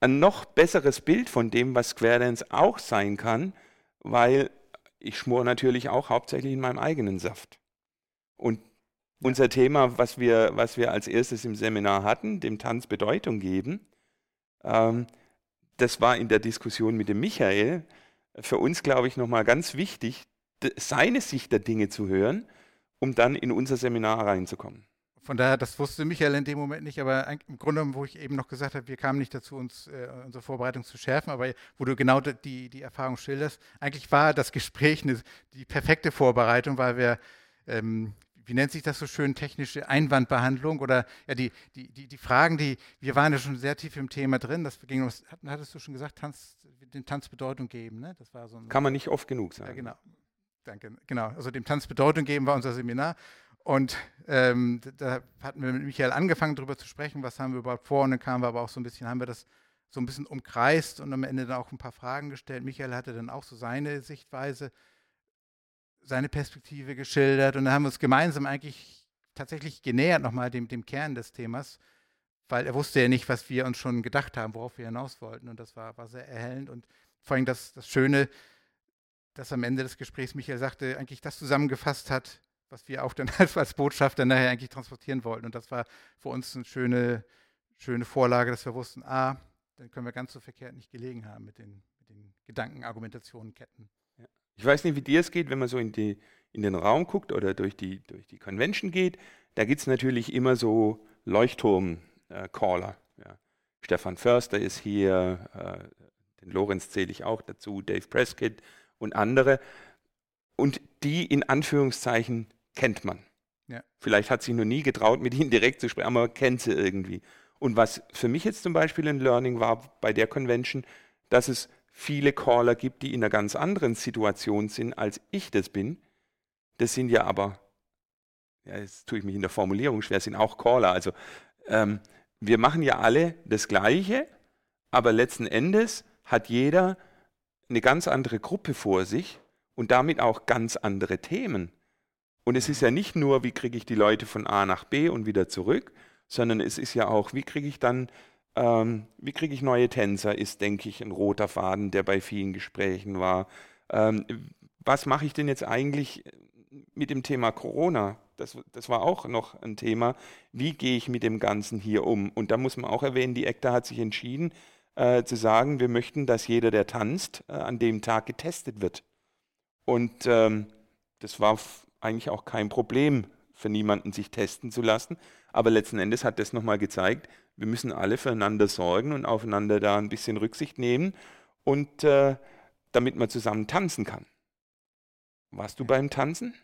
S1: ein noch besseres Bild von dem, was Square Dance auch sein kann, weil ich schmore natürlich auch hauptsächlich in meinem eigenen Saft. Und unser Thema, was wir, was wir als erstes im Seminar hatten, dem Tanz Bedeutung geben, das war in der Diskussion mit dem Michael für uns, glaube ich, nochmal ganz wichtig, seine Sicht der Dinge zu hören, um dann in unser Seminar reinzukommen.
S2: Von daher, das wusste Michael in dem Moment nicht, aber im Grunde, wo ich eben noch gesagt habe, wir kamen nicht dazu, uns äh, unsere Vorbereitung zu schärfen, aber wo du genau die, die Erfahrung schilderst, eigentlich war das Gespräch eine, die perfekte Vorbereitung, weil wir ähm, wie nennt sich das so schön, technische Einwandbehandlung oder ja, die, die, die, die Fragen, die, wir waren ja schon sehr tief im Thema drin, das ging um, hattest du schon gesagt, Tanz, dem Tanz Bedeutung geben, ne? Das war so ein,
S1: Kann man nicht oft genug sagen.
S2: Ja, genau. Danke, genau. Also dem Tanz Bedeutung geben war unser Seminar und ähm, da hatten wir mit Michael angefangen, darüber zu sprechen, was haben wir überhaupt vor und dann kamen wir aber auch so ein bisschen, haben wir das so ein bisschen umkreist und am Ende dann auch ein paar Fragen gestellt. Michael hatte dann auch so seine Sichtweise seine Perspektive geschildert und dann haben wir uns gemeinsam eigentlich tatsächlich genähert nochmal dem, dem Kern des Themas, weil er wusste ja nicht, was wir uns schon gedacht haben, worauf wir hinaus wollten und das war, war sehr erhellend und vor allem das, das Schöne, dass am Ende des Gesprächs Michael sagte, eigentlich das zusammengefasst hat, was wir auch dann <laughs> als, Botschafter nachher eigentlich transportieren wollten. Und das war für uns eine schöne, schöne Vorlage, dass wir wussten, ah, dann können wir ganz so verkehrt nicht gelegen haben mit den, mit den Gedanken, Argumentationen, Ketten.
S1: Ich weiß nicht, wie dir es geht, wenn man so in, die, in den Raum guckt oder durch die, durch die Convention geht. Da gibt es natürlich immer so Leuchtturm-Caller. Ja. Stefan Förster ist hier, äh, den Lorenz zähle ich auch dazu, Dave Prescott und andere. Und die in Anführungszeichen kennt man. Ja. Vielleicht hat sie noch nie getraut, mit ihnen direkt zu sprechen, aber man kennt sie irgendwie. Und was für mich jetzt zum Beispiel ein Learning war bei der Convention, dass es viele Caller gibt, die in einer ganz anderen Situation sind, als ich das bin. Das sind ja aber, ja, jetzt tue ich mich in der Formulierung schwer, sind auch Caller. Also ähm, wir machen ja alle das Gleiche, aber letzten Endes hat jeder eine ganz andere Gruppe vor sich und damit auch ganz andere Themen. Und es ist ja nicht nur, wie kriege ich die Leute von A nach B und wieder zurück, sondern es ist ja auch, wie kriege ich dann, ähm, wie kriege ich neue Tänzer, ist, denke ich, ein roter Faden, der bei vielen Gesprächen war. Ähm, was mache ich denn jetzt eigentlich mit dem Thema Corona? Das, das war auch noch ein Thema. Wie gehe ich mit dem Ganzen hier um? Und da muss man auch erwähnen, die ECTA hat sich entschieden, äh, zu sagen, wir möchten, dass jeder, der tanzt, äh, an dem Tag getestet wird. Und ähm, das war eigentlich auch kein Problem für niemanden, sich testen zu lassen. Aber letzten Endes hat das nochmal gezeigt, wir müssen alle füreinander sorgen und aufeinander da ein bisschen Rücksicht nehmen und äh, damit man zusammen tanzen kann. Warst du beim Tanzen?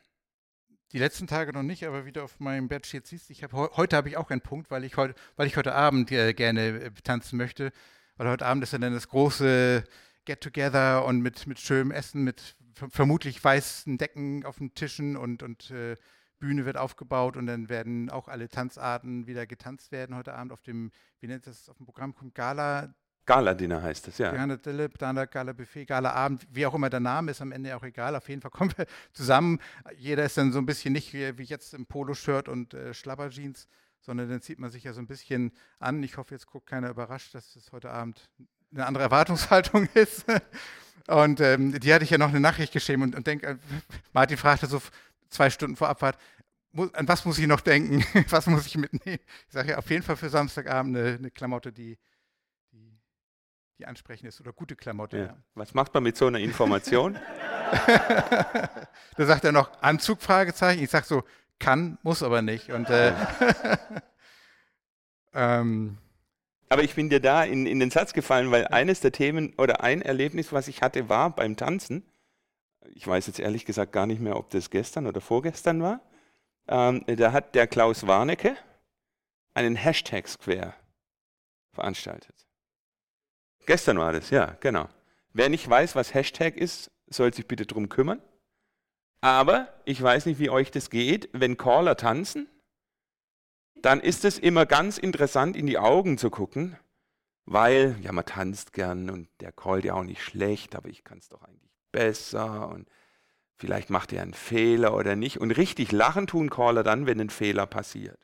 S2: Die letzten Tage noch nicht, aber wieder auf meinem Bett steht siehst, ich hab, heute habe ich auch einen Punkt, weil ich, heut, weil ich heute Abend äh, gerne äh, tanzen möchte, weil heute Abend ist ja dann das große Get-Together und mit, mit schönem Essen, mit vermutlich weißen Decken auf den Tischen und, und äh, Bühne wird aufgebaut und dann werden auch alle Tanzarten wieder getanzt werden heute Abend auf dem, wie nennt das auf dem Programm kommt, Gala.
S1: Gala-Dinner heißt das, ja.
S2: Gala Dillip, Gala-Buffet, Gala-Abend, wie auch immer der Name ist, am Ende auch egal. Auf jeden Fall kommen wir <laughs> zusammen. Jeder ist dann so ein bisschen nicht wie, wie jetzt im Poloshirt und äh, Schlabberjeans, sondern dann zieht man sich ja so ein bisschen an. Ich hoffe, jetzt guckt keiner überrascht, dass es heute Abend eine andere Erwartungshaltung <laughs> ist. Und ähm, die hatte ich ja noch eine Nachricht geschrieben und, und denk, äh, Martin fragte so zwei Stunden vor Abfahrt, an was muss ich noch denken? <laughs> was muss ich mitnehmen? Ich sage ja auf jeden Fall für Samstagabend eine, eine Klamotte, die, die, die ansprechend ist oder gute Klamotte. Ja.
S1: Was macht man mit so einer Information? <laughs>
S2: da sagt er noch Anzug, Fragezeichen. Ich sage so, kann, muss aber nicht. Und äh, <laughs>
S1: ähm, aber ich bin dir da in, in den Satz gefallen, weil eines der Themen oder ein Erlebnis, was ich hatte, war beim Tanzen. Ich weiß jetzt ehrlich gesagt gar nicht mehr, ob das gestern oder vorgestern war. Ähm, da hat der Klaus Warnecke einen Hashtag Square veranstaltet. Gestern war das, ja, genau. Wer nicht weiß, was Hashtag ist, soll sich bitte drum kümmern. Aber ich weiß nicht, wie euch das geht, wenn Caller tanzen dann ist es immer ganz interessant, in die Augen zu gucken, weil, ja, man tanzt gern und der callt ja auch nicht schlecht, aber ich kann es doch eigentlich besser und vielleicht macht er einen Fehler oder nicht. Und richtig lachen tun Caller dann, wenn ein Fehler passiert.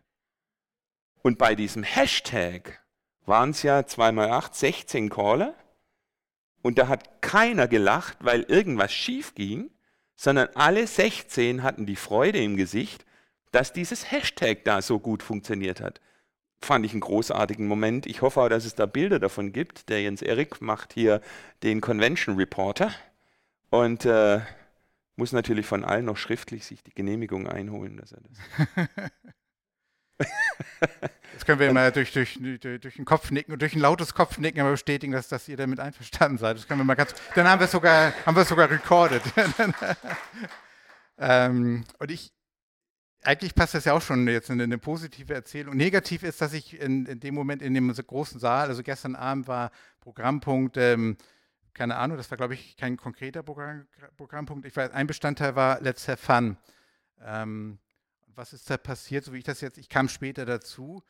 S1: Und bei diesem Hashtag waren es ja 2 mal 8, 16 Caller. Und da hat keiner gelacht, weil irgendwas schief ging, sondern alle 16 hatten die Freude im Gesicht, dass dieses Hashtag da so gut funktioniert hat. Fand ich einen großartigen Moment. Ich hoffe auch, dass es da Bilder davon gibt. Der Jens Erik macht hier den Convention Reporter und äh, muss natürlich von allen noch schriftlich sich die Genehmigung einholen, dass er das. <laughs>
S2: Das können wir immer durch, durch, durch, den Kopfnicken und durch ein lautes Kopfnicken aber bestätigen, dass, dass ihr damit einverstanden seid. Das können wir mal ganz. Dann haben wir es sogar, haben wir sogar recorded. <laughs> ähm, und ich, eigentlich passt das ja auch schon jetzt in eine positive Erzählung. Negativ ist, dass ich in, in dem Moment in dem großen Saal, also gestern Abend war Programmpunkt, ähm, keine Ahnung, das war glaube ich kein konkreter Programm, Programmpunkt. Ich weiß, ein Bestandteil war Let's Have Fun. Ähm, was ist da passiert, so wie ich das jetzt, ich kam später dazu.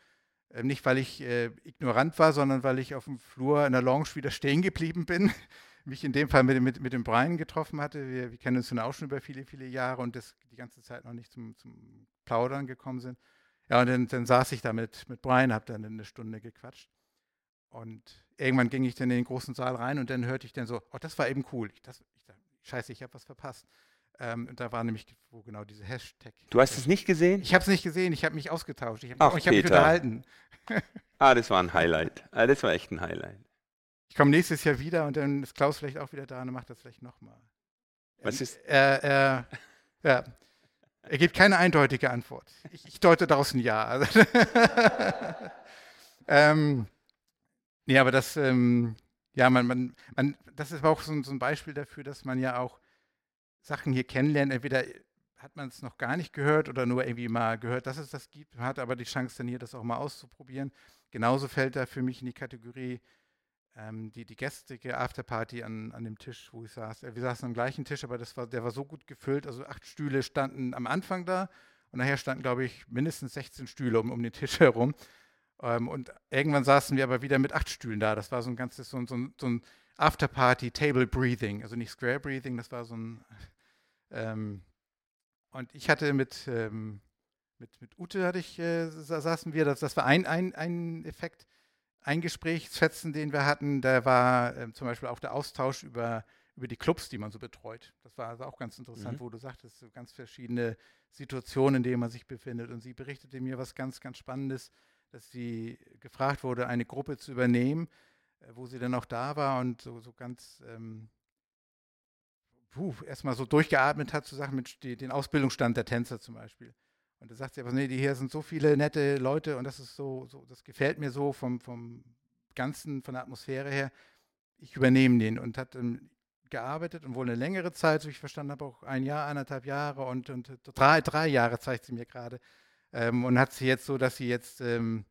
S2: Ähm, nicht, weil ich äh, ignorant war, sondern weil ich auf dem Flur in der Lounge wieder stehen geblieben bin <laughs> mich in dem Fall mit, mit, mit dem Brian getroffen hatte. Wir, wir kennen uns nun auch schon über viele, viele Jahre und das die ganze Zeit noch nicht zum, zum Plaudern gekommen sind. Ja, und dann, dann saß ich da mit, mit Brian, habe dann eine Stunde gequatscht. Und irgendwann ging ich dann in den großen Saal rein und dann hörte ich dann so, oh, das war eben cool. Ich, das, ich dachte, scheiße, ich habe was verpasst. Ähm, da war nämlich, wo genau diese Hashtag.
S1: Du hast es nicht gesehen?
S2: Ich habe es nicht gesehen, ich habe mich ausgetauscht. Ich habe
S1: Ach,
S2: ich hab mich unterhalten. <laughs>
S1: Ah, das war ein Highlight. Ah, das war echt ein Highlight.
S2: Ich komme nächstes Jahr wieder und dann ist Klaus vielleicht auch wieder da und macht das vielleicht nochmal.
S1: Was ist-
S2: Er, er, <laughs> ja. er gibt keine eindeutige Antwort. Ich, ich deute daraus ein Ja. <laughs> Ähm, nee, aber das, ähm, ja, man, man, man, das ist auch so, ein- so ein Beispiel dafür, dass man ja auch Sachen hier kennenlernt. Entweder hat man es noch gar nicht gehört oder nur irgendwie mal gehört, dass es das gibt, man hat aber die Chance dann hier das auch mal auszuprobieren. Genauso fällt da für mich in die Kategorie ähm, die, die gestrige Afterparty an, an dem Tisch, wo ich saß. Äh, Wir saßen am gleichen Tisch, aber das war, der war so gut gefüllt. Also acht Stühle standen am Anfang da und nachher standen, glaube ich, mindestens 16 Stühle um, um den Tisch <laughs> herum. Ähm, und irgendwann saßen wir aber wieder mit acht Stühlen da. Das war so ein ganzes, so, ein- so, so ein Afterparty, Table Breathing. Also nicht Square Breathing, das war so ein. <laughs> Ähm, und ich hatte mit, ähm, mit, mit Ute hatte ich, äh, sa- saßen wir, das, das war ein, ein, ein Effekt, ein Gesprächsfetzen, den wir hatten, da war ähm, zum Beispiel auch der Austausch über, über die Clubs, die man so betreut. Das war also auch ganz interessant,
S1: Mhm.
S2: wo du sagtest, so ganz verschiedene Situationen, in denen man sich befindet. Und sie berichtete mir was ganz, ganz Spannendes, dass sie gefragt wurde, eine Gruppe zu übernehmen, äh, wo sie dann auch da war und so, so ganz ähm, erstmal so durchgeatmet hat, zu sagen, Mensch, die, den Ausbildungsstand der Tänzer zum Beispiel. Und da sagt sie aber, nee, die hier sind so viele nette Leute und das ist so, so das gefällt mir so vom, vom Ganzen, von der Atmosphäre her. Ich übernehme den und hat ähm, gearbeitet und wohl eine längere Zeit, so ich verstanden habe, auch ein Jahr, anderthalb Jahre und, und drei, drei Jahre zeigt sie mir gerade. Ähm, und hat sie jetzt so, dass sie jetzt ähm,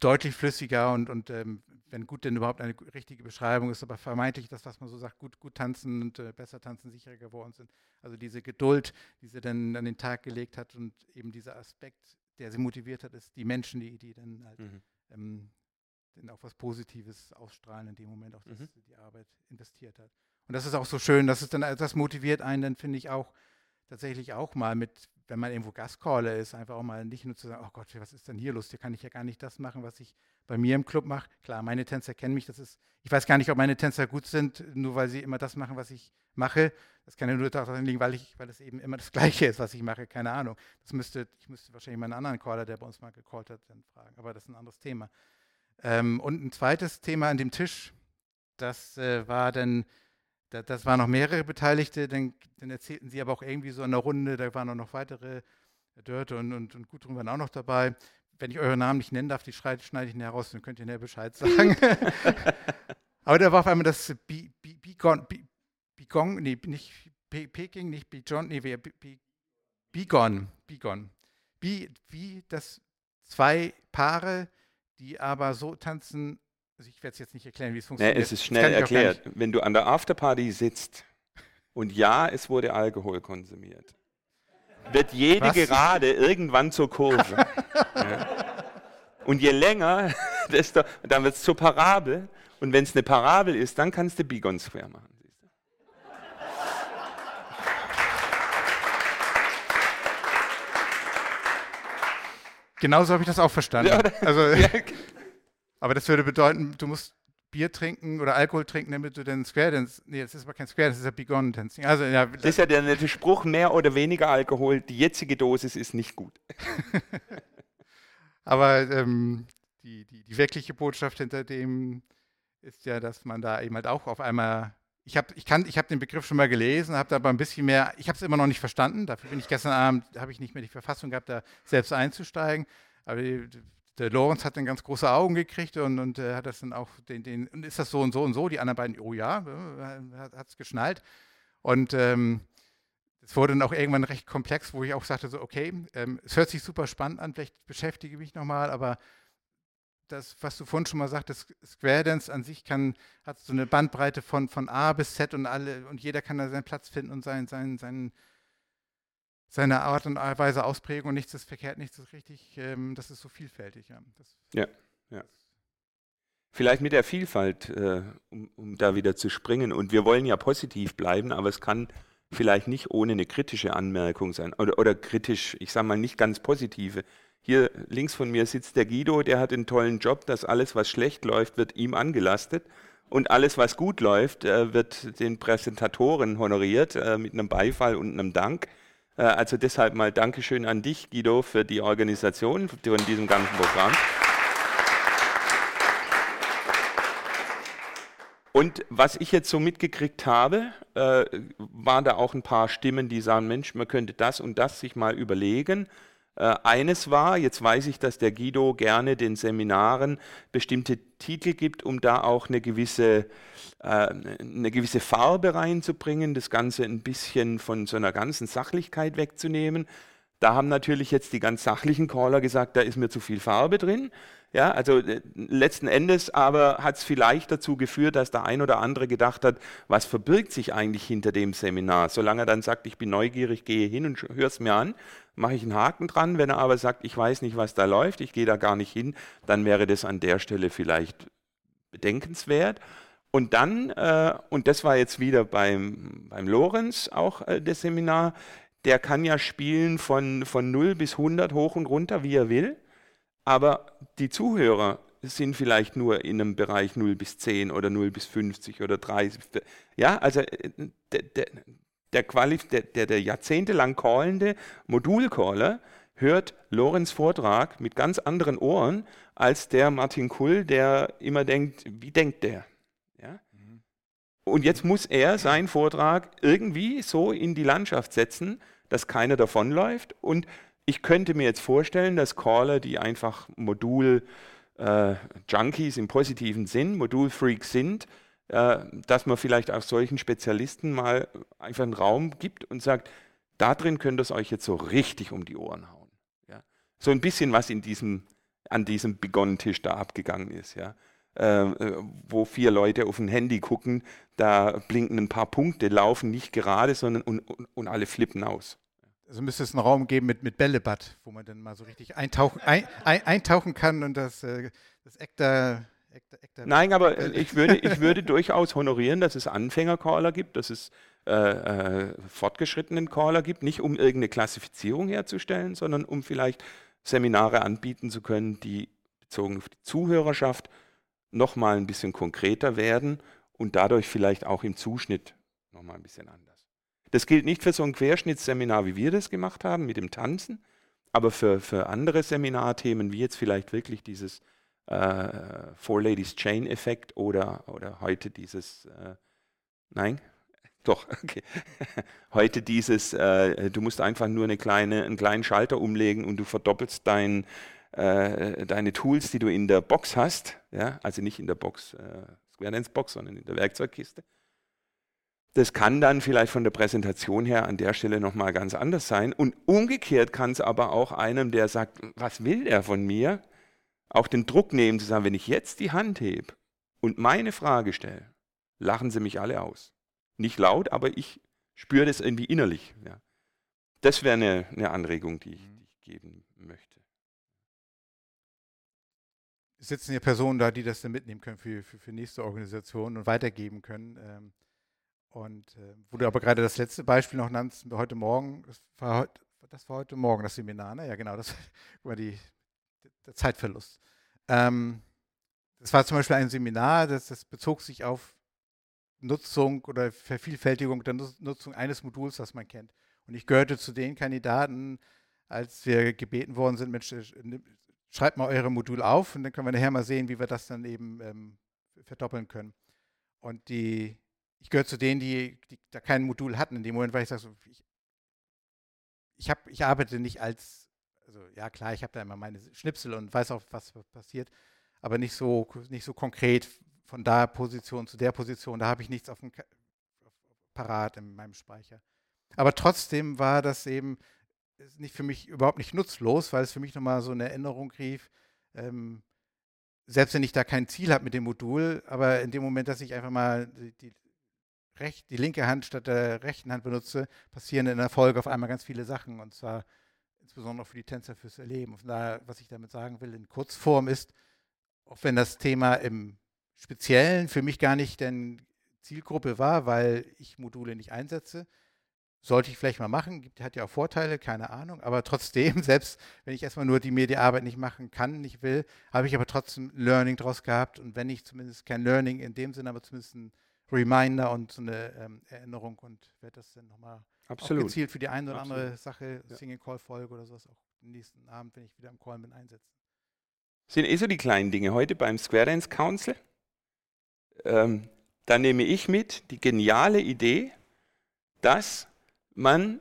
S2: deutlich flüssiger und, und ähm, wenn gut denn überhaupt eine richtige Beschreibung ist, aber vermeintlich das, was man so sagt, gut, gut tanzen und äh, besser tanzen, sicherer geworden sind. Also diese Geduld, die sie dann an den Tag gelegt hat und eben dieser Aspekt, der sie motiviert hat, ist die Menschen, die, die dann halt
S1: Mhm.
S2: ähm, dann auch was Positives ausstrahlen in dem Moment, auch dass
S1: Mhm.
S2: sie die Arbeit investiert hat. Und das ist auch so schön, dass es dann, das motiviert einen dann, finde ich, auch tatsächlich auch mal mit, wenn man irgendwo Gastcaller ist, einfach auch mal nicht nur zu sagen, oh Gott, was ist denn hier los? Hier kann ich ja gar nicht das machen, was ich bei mir im Club mache. Klar, meine Tänzer kennen mich, das ist, ich weiß gar nicht, ob meine Tänzer gut sind, nur weil sie immer das machen, was ich mache. Das kann ja nur daran liegen, weil ich, weil es eben immer das <laughs> Gleiche ist, was ich mache, keine Ahnung. Das müsste, ich müsste wahrscheinlich mal einen anderen Caller, der bei uns mal gecallt hat, dann fragen. Aber das ist ein anderes Thema. Ähm, und ein zweites Thema an dem Tisch, das äh, war dann, da, das waren noch mehrere Beteiligte, dann, dann erzählten sie aber auch irgendwie so in der Runde, da waren auch noch weitere, Dörte und, und, und Gudrun waren auch noch dabei. Wenn ich eure Namen nicht nennen darf, die schneide, ich nachher raus, dann könnt ihr näher Bescheid <laughs> sagen. aber da war auf einmal das Bi- Bi- Bigon, Bi- Bigon, nee, nicht Pe- Peking, nicht Bijon, nee, Bigon, Bigon. Wie das zwei Paare, die aber so tanzen, also ich werde es jetzt nicht erklären, wie es
S1: Nee,
S2: funktioniert.
S1: es ist schnell erklärt. Wenn du an der Afterparty sitzt und ja, es wurde Alkohol konsumiert, wird jede
S2: Was?
S1: Gerade irgendwann zur Kurve. <laughs> ja. Und je länger, <laughs> desto, dann wird es zur Parabel. Und wenn es eine Parabel ist, dann kannst du Bigon Square machen.
S2: Genauso habe ich das auch verstanden.
S1: Ja,
S2: also,
S1: Ja,
S2: aber das würde bedeuten, du musst Bier trinken oder Alkohol trinken, damit du den Square Dance. Nee, das ist aber kein Square, das ist ja Bigon Dancing. Also, ja,
S1: Das ist ja der nette Spruch, mehr oder weniger Alkohol, die jetzige Dosis ist nicht gut. <laughs>
S2: aber ähm, die, die, die wirkliche Botschaft hinter dem ist ja, dass man da eben halt auch auf einmal. Ich habe ich kann, ich hab den Begriff schon mal gelesen, habe da aber ein bisschen mehr. Ich habe es immer noch nicht verstanden. Dafür bin ich gestern Abend, habe ich nicht mehr die Verfassung gehabt, da selbst einzusteigen. Aber die, der Lorenz hat dann ganz große Augen gekriegt und, und äh, hat das dann auch den, den, und ist das so und so und so? Die anderen beiden, oh ja, äh, hat es geschnallt. Und ähm, es wurde dann auch irgendwann recht komplex, wo ich auch sagte, so, okay, ähm, es hört sich super spannend an, vielleicht beschäftige ich mich nochmal, aber das, was du vorhin schon mal sagtest, Square Dance an sich kann, hat so eine Bandbreite von, von A bis Z und alle, und jeder kann da seinen Platz finden und sein, sein, sein, seine Art und Weise ausprägen und nichts ist verkehrt, nichts ist richtig, ähm, das ist so vielfältig, ja. Das,
S1: Vielleicht mit der Vielfalt, äh, um, um da wieder zu springen. Und wir wollen ja positiv bleiben, aber es kann vielleicht nicht ohne eine kritische Anmerkung sein. Oder, oder kritisch, ich sage mal nicht ganz positive. Hier links von mir sitzt der Guido, der hat einen tollen Job, dass alles, was schlecht läuft, wird ihm angelastet. Und alles, was gut läuft, äh, wird den Präsentatoren honoriert äh, mit einem Beifall und einem Dank. Äh, also deshalb mal Dankeschön an dich, Guido, für die Organisation von diesem ganzen Programm. Und was ich jetzt so mitgekriegt habe, äh, waren da auch ein paar Stimmen, die sagen, Mensch, man könnte das und das sich mal überlegen. Äh, eines war, jetzt weiß ich, dass der Guido gerne den Seminaren bestimmte Titel gibt, um da auch eine gewisse, äh, eine gewisse Farbe reinzubringen, das Ganze ein bisschen von so einer ganzen Sachlichkeit wegzunehmen. Da haben natürlich jetzt die ganz sachlichen Caller gesagt, da ist mir zu viel Farbe drin. Ja, also äh, letzten Endes aber hat es vielleicht dazu geführt, dass der ein oder andere gedacht hat, was verbirgt sich eigentlich hinter dem Seminar? Solange er dann sagt, ich bin neugierig, gehe hin und höre es mir an, mache ich einen Haken dran. Wenn er aber sagt, ich weiß nicht, was da läuft, ich gehe da gar nicht hin, dann wäre das an der Stelle vielleicht bedenkenswert. Und dann, äh, und das war jetzt wieder beim, beim Lorenz auch äh, das Seminar, der kann ja spielen von, von 0 bis 100 hoch und runter, wie er will. Aber die Zuhörer sind vielleicht nur in einem Bereich 0 bis 10 oder 0 bis 50 oder 30. Ja, also äh, der, der, der, Qualif der, der, der jahrzehntelang callende Modulcaller hört Lorenz Vortrag mit ganz anderen Ohren als der Martin Kull, der immer denkt, wie denkt der? Ja? Mhm. Und jetzt muss er seinen Vortrag irgendwie so in die Landschaft setzen, dass keiner davonläuft. Und ich könnte mir jetzt vorstellen, dass Caller, die einfach Modul-Junkies äh, im positiven Sinn, Modul-Freaks sind, äh, dass man vielleicht auch solchen Spezialisten mal einfach einen Raum gibt und sagt, da drin könnt ihr es euch jetzt so richtig um die Ohren hauen. Ja? So ein bisschen, was in diesem, an diesem Begonnen-Tisch da abgegangen ist. Ja? Äh, äh, wo vier Leute auf ein Handy gucken, da blinken ein paar Punkte, laufen nicht gerade, sondern und, und, und alle flippen aus.
S2: Also müsste es einen Raum geben mit, mit Bällebad, wo man dann mal so richtig eintauchen, ein, ein, eintauchen kann und das, äh, das Ektar
S1: Nein, aber äh, ich würde, <laughs> ich würde durchaus honorieren, dass es Anfänger-Caller gibt, dass es äh, äh, fortgeschrittenen Caller gibt, nicht um irgendeine Klassifizierung herzustellen, sondern um vielleicht Seminare anbieten zu können, die bezogen auf die Zuhörerschaft nochmal ein bisschen konkreter werden und dadurch vielleicht auch im Zuschnitt nochmal ein bisschen anders. Das gilt nicht für so ein Querschnittsseminar, wie wir das gemacht haben mit dem Tanzen, aber für, für andere Seminarthemen, wie jetzt vielleicht wirklich dieses äh, Four Ladies Chain Effekt oder, oder heute dieses, äh, nein, <laughs> doch, okay. <laughs> heute dieses, äh, du musst einfach nur eine kleine, einen kleinen Schalter umlegen und du verdoppelst dein, äh, deine Tools, die du in der Box hast, ja, also nicht in der Box, äh, Square Dance Box, sondern in der Werkzeugkiste. Das kann dann vielleicht von der Präsentation her an der Stelle nochmal ganz anders sein. Und umgekehrt kann es aber auch einem, der sagt, was will der von mir, auch den Druck nehmen zu sagen, wenn ich jetzt die Hand hebe und meine Frage stelle, lachen sie mich alle aus. Nicht laut, aber ich spüre das irgendwie innerlich. Ja. Das wäre eine, eine Anregung, die ich, die ich geben möchte.
S2: Sitzen hier Personen da, die das dann mitnehmen können für, für, für nächste Organisationen und weitergeben können. Ähm, und äh, wo du aber gerade das letzte Beispiel noch nannst, heute Morgen, das war heute, das war heute Morgen das Seminar, ne? Ja, genau, das <laughs> war die, der Zeitverlust. Ähm, das war zum Beispiel ein Seminar, das, das bezog sich auf Nutzung oder Vervielfältigung der Nutzung eines Moduls, das man kennt. Und ich gehörte zu den Kandidaten, als wir gebeten worden sind, Mensch, schreibt mal eure Modul auf und dann können wir nachher mal sehen, wie wir das dann eben ähm, verdoppeln können. Und die ich gehöre zu denen, die, die, da kein Modul hatten in dem Moment, weil ich sage, so, ich, ich, ich arbeite nicht als, also ja klar, ich habe da immer meine Schnipsel und weiß auch, was passiert, aber nicht so, nicht so konkret von der Position zu der Position, da habe ich nichts auf dem parat in meinem Speicher. Aber trotzdem war das eben nicht für mich überhaupt nicht nutzlos, weil es für mich nochmal so eine Erinnerung rief, ähm, selbst wenn ich da kein Ziel habe mit dem Modul, aber in dem Moment, dass ich einfach mal die, die recht, die linke Hand statt der rechten Hand benutze, passieren in der Folge auf einmal ganz viele Sachen und zwar insbesondere für die Tänzer fürs Erleben. Und daher, was ich damit sagen will, in Kurzform ist, auch wenn das Thema im Speziellen für mich gar nicht denn Zielgruppe war, weil ich Module nicht einsetze, sollte ich vielleicht mal machen, gibt, hat ja auch Vorteile, keine Ahnung, aber trotzdem, <laughs> selbst wenn ich erstmal nur die Mediaarbeit nicht machen kann, nicht will, habe ich aber trotzdem Learning draus gehabt und wenn nicht zumindest kein Learning in dem Sinne, aber zumindest ein Reminder und so eine ähm, Erinnerung und werde das dann nochmal gezielt für die eine oder Absolut. andere Sache, ja. Single-Call-Folge oder sowas auch den nächsten Abend, wenn ich wieder im Call bin, einsetzen.
S1: Sind eh so die kleinen Dinge. Heute beim Square Dance Council, ähm, da nehme ich mit die geniale Idee, dass man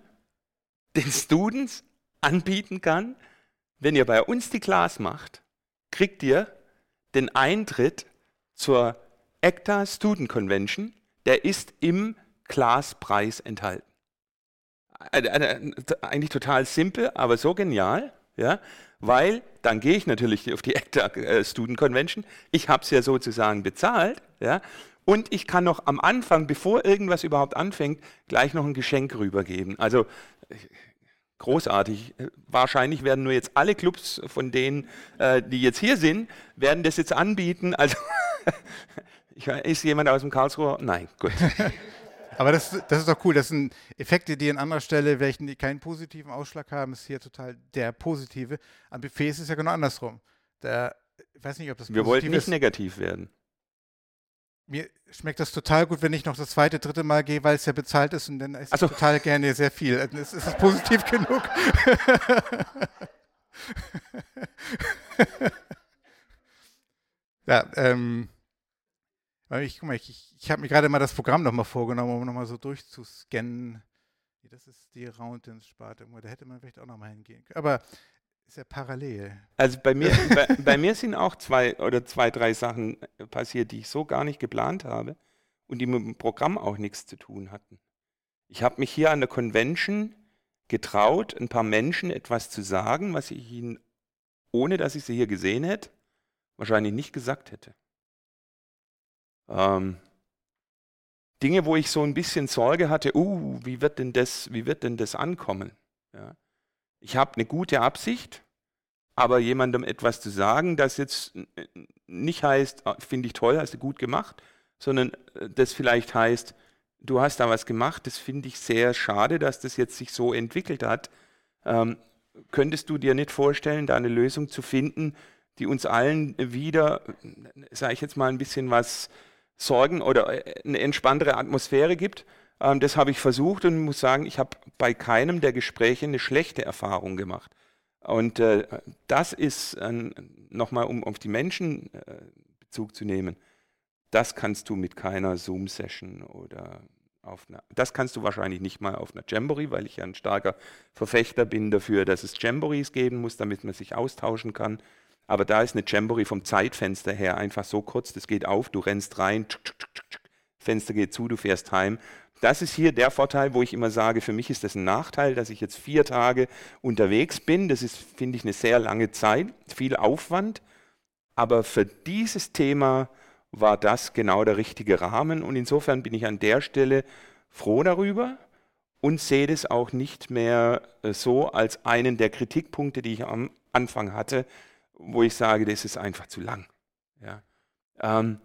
S1: den Students anbieten kann, wenn ihr bei uns die Class macht, kriegt ihr den Eintritt zur ACTA Student Convention, der ist im Classpreis enthalten. Äh, äh, eigentlich total simpel, aber so genial, ja, weil dann gehe ich natürlich auf die ACTA äh, Student Convention. Ich habe es ja sozusagen bezahlt, ja, und ich kann noch am Anfang, bevor irgendwas überhaupt anfängt, gleich noch ein Geschenk rübergeben. Also großartig. Wahrscheinlich werden nur jetzt alle Clubs von denen, äh, die jetzt hier sind, werden das jetzt anbieten. Also <laughs> ist jemand aus dem Karlsruher? Nein, gut. <laughs>
S2: Aber das, das ist doch cool. Das sind Effekte, die an anderer Stelle welchen keinen positiven Ausschlag haben, ist hier total der positive. Am Buffet ist es ja genau andersrum. Da, ich weiß nicht, ob das
S1: Wir wollten nicht ist. negativ werden
S2: mir schmeckt das total gut, wenn ich noch das zweite, dritte Mal gehe, weil es ja bezahlt ist und dann esse ich so. total gerne sehr viel. Es ist positiv <laughs> genug. <laughs> ja, ähm, ich, guck mal, ich, ich habe mir gerade mal das Programm nochmal vorgenommen, um nochmal so durchzuscannen. Das ist die Roundins-Sparte. Da hätte man vielleicht auch nochmal hingehen können. Aber ist ja parallel.
S1: Also bei mir, <laughs> bei, bei, mir sind auch zwei oder zwei, drei Sachen passiert, die ich so gar nicht geplant habe und die mit dem Programm auch nichts zu tun hatten. Ich habe mich hier an der Convention getraut, ein paar Menschen etwas zu sagen, was ich ihnen, ohne dass ich sie hier gesehen hätte, wahrscheinlich nicht gesagt hätte. Ähm, Dinge, wo ich so ein bisschen Sorge hatte, uh, wie wird denn das, wie wird denn das ankommen? Ja ich habe eine gute Absicht, aber jemandem etwas zu sagen, das jetzt nicht heißt, ah, finde ich toll, hast du gut gemacht, sondern äh, das vielleicht heißt, du hast da was gemacht, das finde ich sehr schade, dass das jetzt sich so entwickelt hat. Ähm, könntest du dir nicht vorstellen, da eine Lösung zu finden, die uns allen wieder, sage ich jetzt mal, ein bisschen was Sorgen oder äh, eine entspanntere Atmosphäre gibt? Ähm, das habe ich versucht und muss sagen, ich habe bei keinem der Gespräche eine schlechte Erfahrung gemacht. Und äh, das ist, äh, nochmal um auf die Menschen äh, Bezug zu nehmen, das kannst du mit keiner Zoom-Session oder auf einer, das kannst du wahrscheinlich nicht mal auf einer Jamboree, weil ich ja ein starker Verfechter bin dafür, dass es Jamborees geben muss, damit man sich austauschen kann. Aber da ist eine Jamboree vom Zeitfenster her einfach so kurz, das geht auf, du rennst rein, tsch, tsch, tsch, Fenster geht zu, du fährst heim das ist hier der Vorteil, wo ich immer sage, für mich ist das ein Nachteil, dass ich jetzt vier Tage unterwegs bin. Das ist, finde ich, eine sehr lange Zeit, viel Aufwand. Aber für dieses Thema war das genau der richtige Rahmen. Und insofern bin ich an der Stelle froh darüber und sehe das auch nicht mehr äh, so als einen der Kritikpunkte, die ich am Anfang hatte, wo ich sage, das ist einfach zu lang. Ja. Ähm,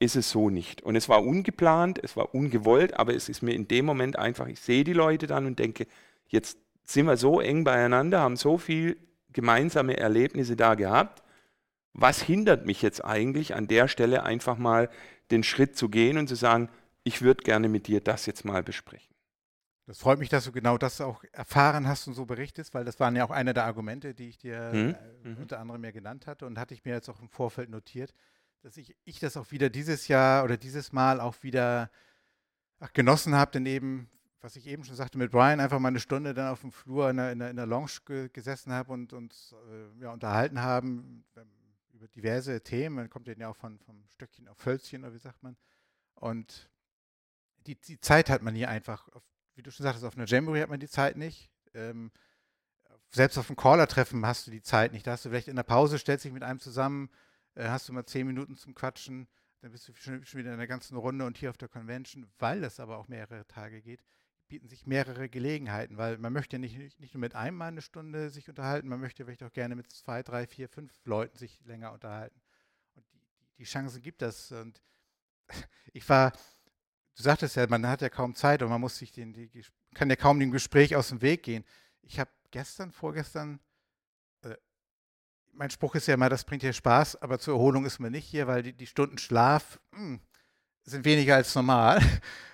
S1: ist es so nicht. Und es war ungeplant, es war ungewollt, aber es ist mir in dem Moment einfach, ich sehe die Leute dann und denke, jetzt sind wir so eng beieinander, haben so viel gemeinsame Erlebnisse da gehabt. Was hindert mich jetzt eigentlich an der Stelle einfach mal den Schritt zu gehen und zu sagen, ich würde gerne mit dir das jetzt mal besprechen.
S2: Das freut mich, dass du genau das auch erfahren hast und so berichtest, weil das waren ja auch eine der Argumente, die ich dir hm? äh, mhm. unter anderem ja genannt hatte und hatte ich mir jetzt auch im Vorfeld notiert dass ich, ich das auch wieder dieses Jahr oder dieses Mal auch wieder ach, genossen habe, denn eben, was ich eben schon sagte, mit Brian einfach mal eine Stunde dann auf dem Flur in der, in der, in der Lounge ge gesessen habe und uns äh, ja, unterhalten haben ähm, über diverse Themen. Man kommt ja auch von, vom Stöckchen auf Hölzchen, oder wie sagt man. Und die, die Zeit hat man hier einfach, auf, wie du schon sagtest, auf einer Jamboree hat man die Zeit nicht. Ähm, selbst auf einem Caller-Treffen hast du die Zeit nicht. Da hast du vielleicht in der Pause, stellst dich mit einem zusammen, äh, hast du mal zehn Minuten zum Quatschen, dann bist du schon, schon wieder in der ganzen Runde und hier auf der Convention, weil es aber auch mehrere Tage geht, bieten sich mehrere Gelegenheiten, weil man möchte nicht, nicht nur mit einem mal eine Stunde sich unterhalten, man möchte vielleicht auch gerne mit zwei, drei, vier, fünf Leuten sich länger unterhalten. Und die, die Chancen gibt das. Und <laughs> ich war, du sagtest ja, man hat ja kaum Zeit und man muss sich den, die kann ja kaum dem Gespräch aus dem Weg gehen. Ich habe gestern, vorgestern, mein Spruch ist ja immer, das bringt dir Spaß, aber zur Erholung ist man nicht hier, weil die, die Stunden Schlaf mh, hm, sind weniger als normal.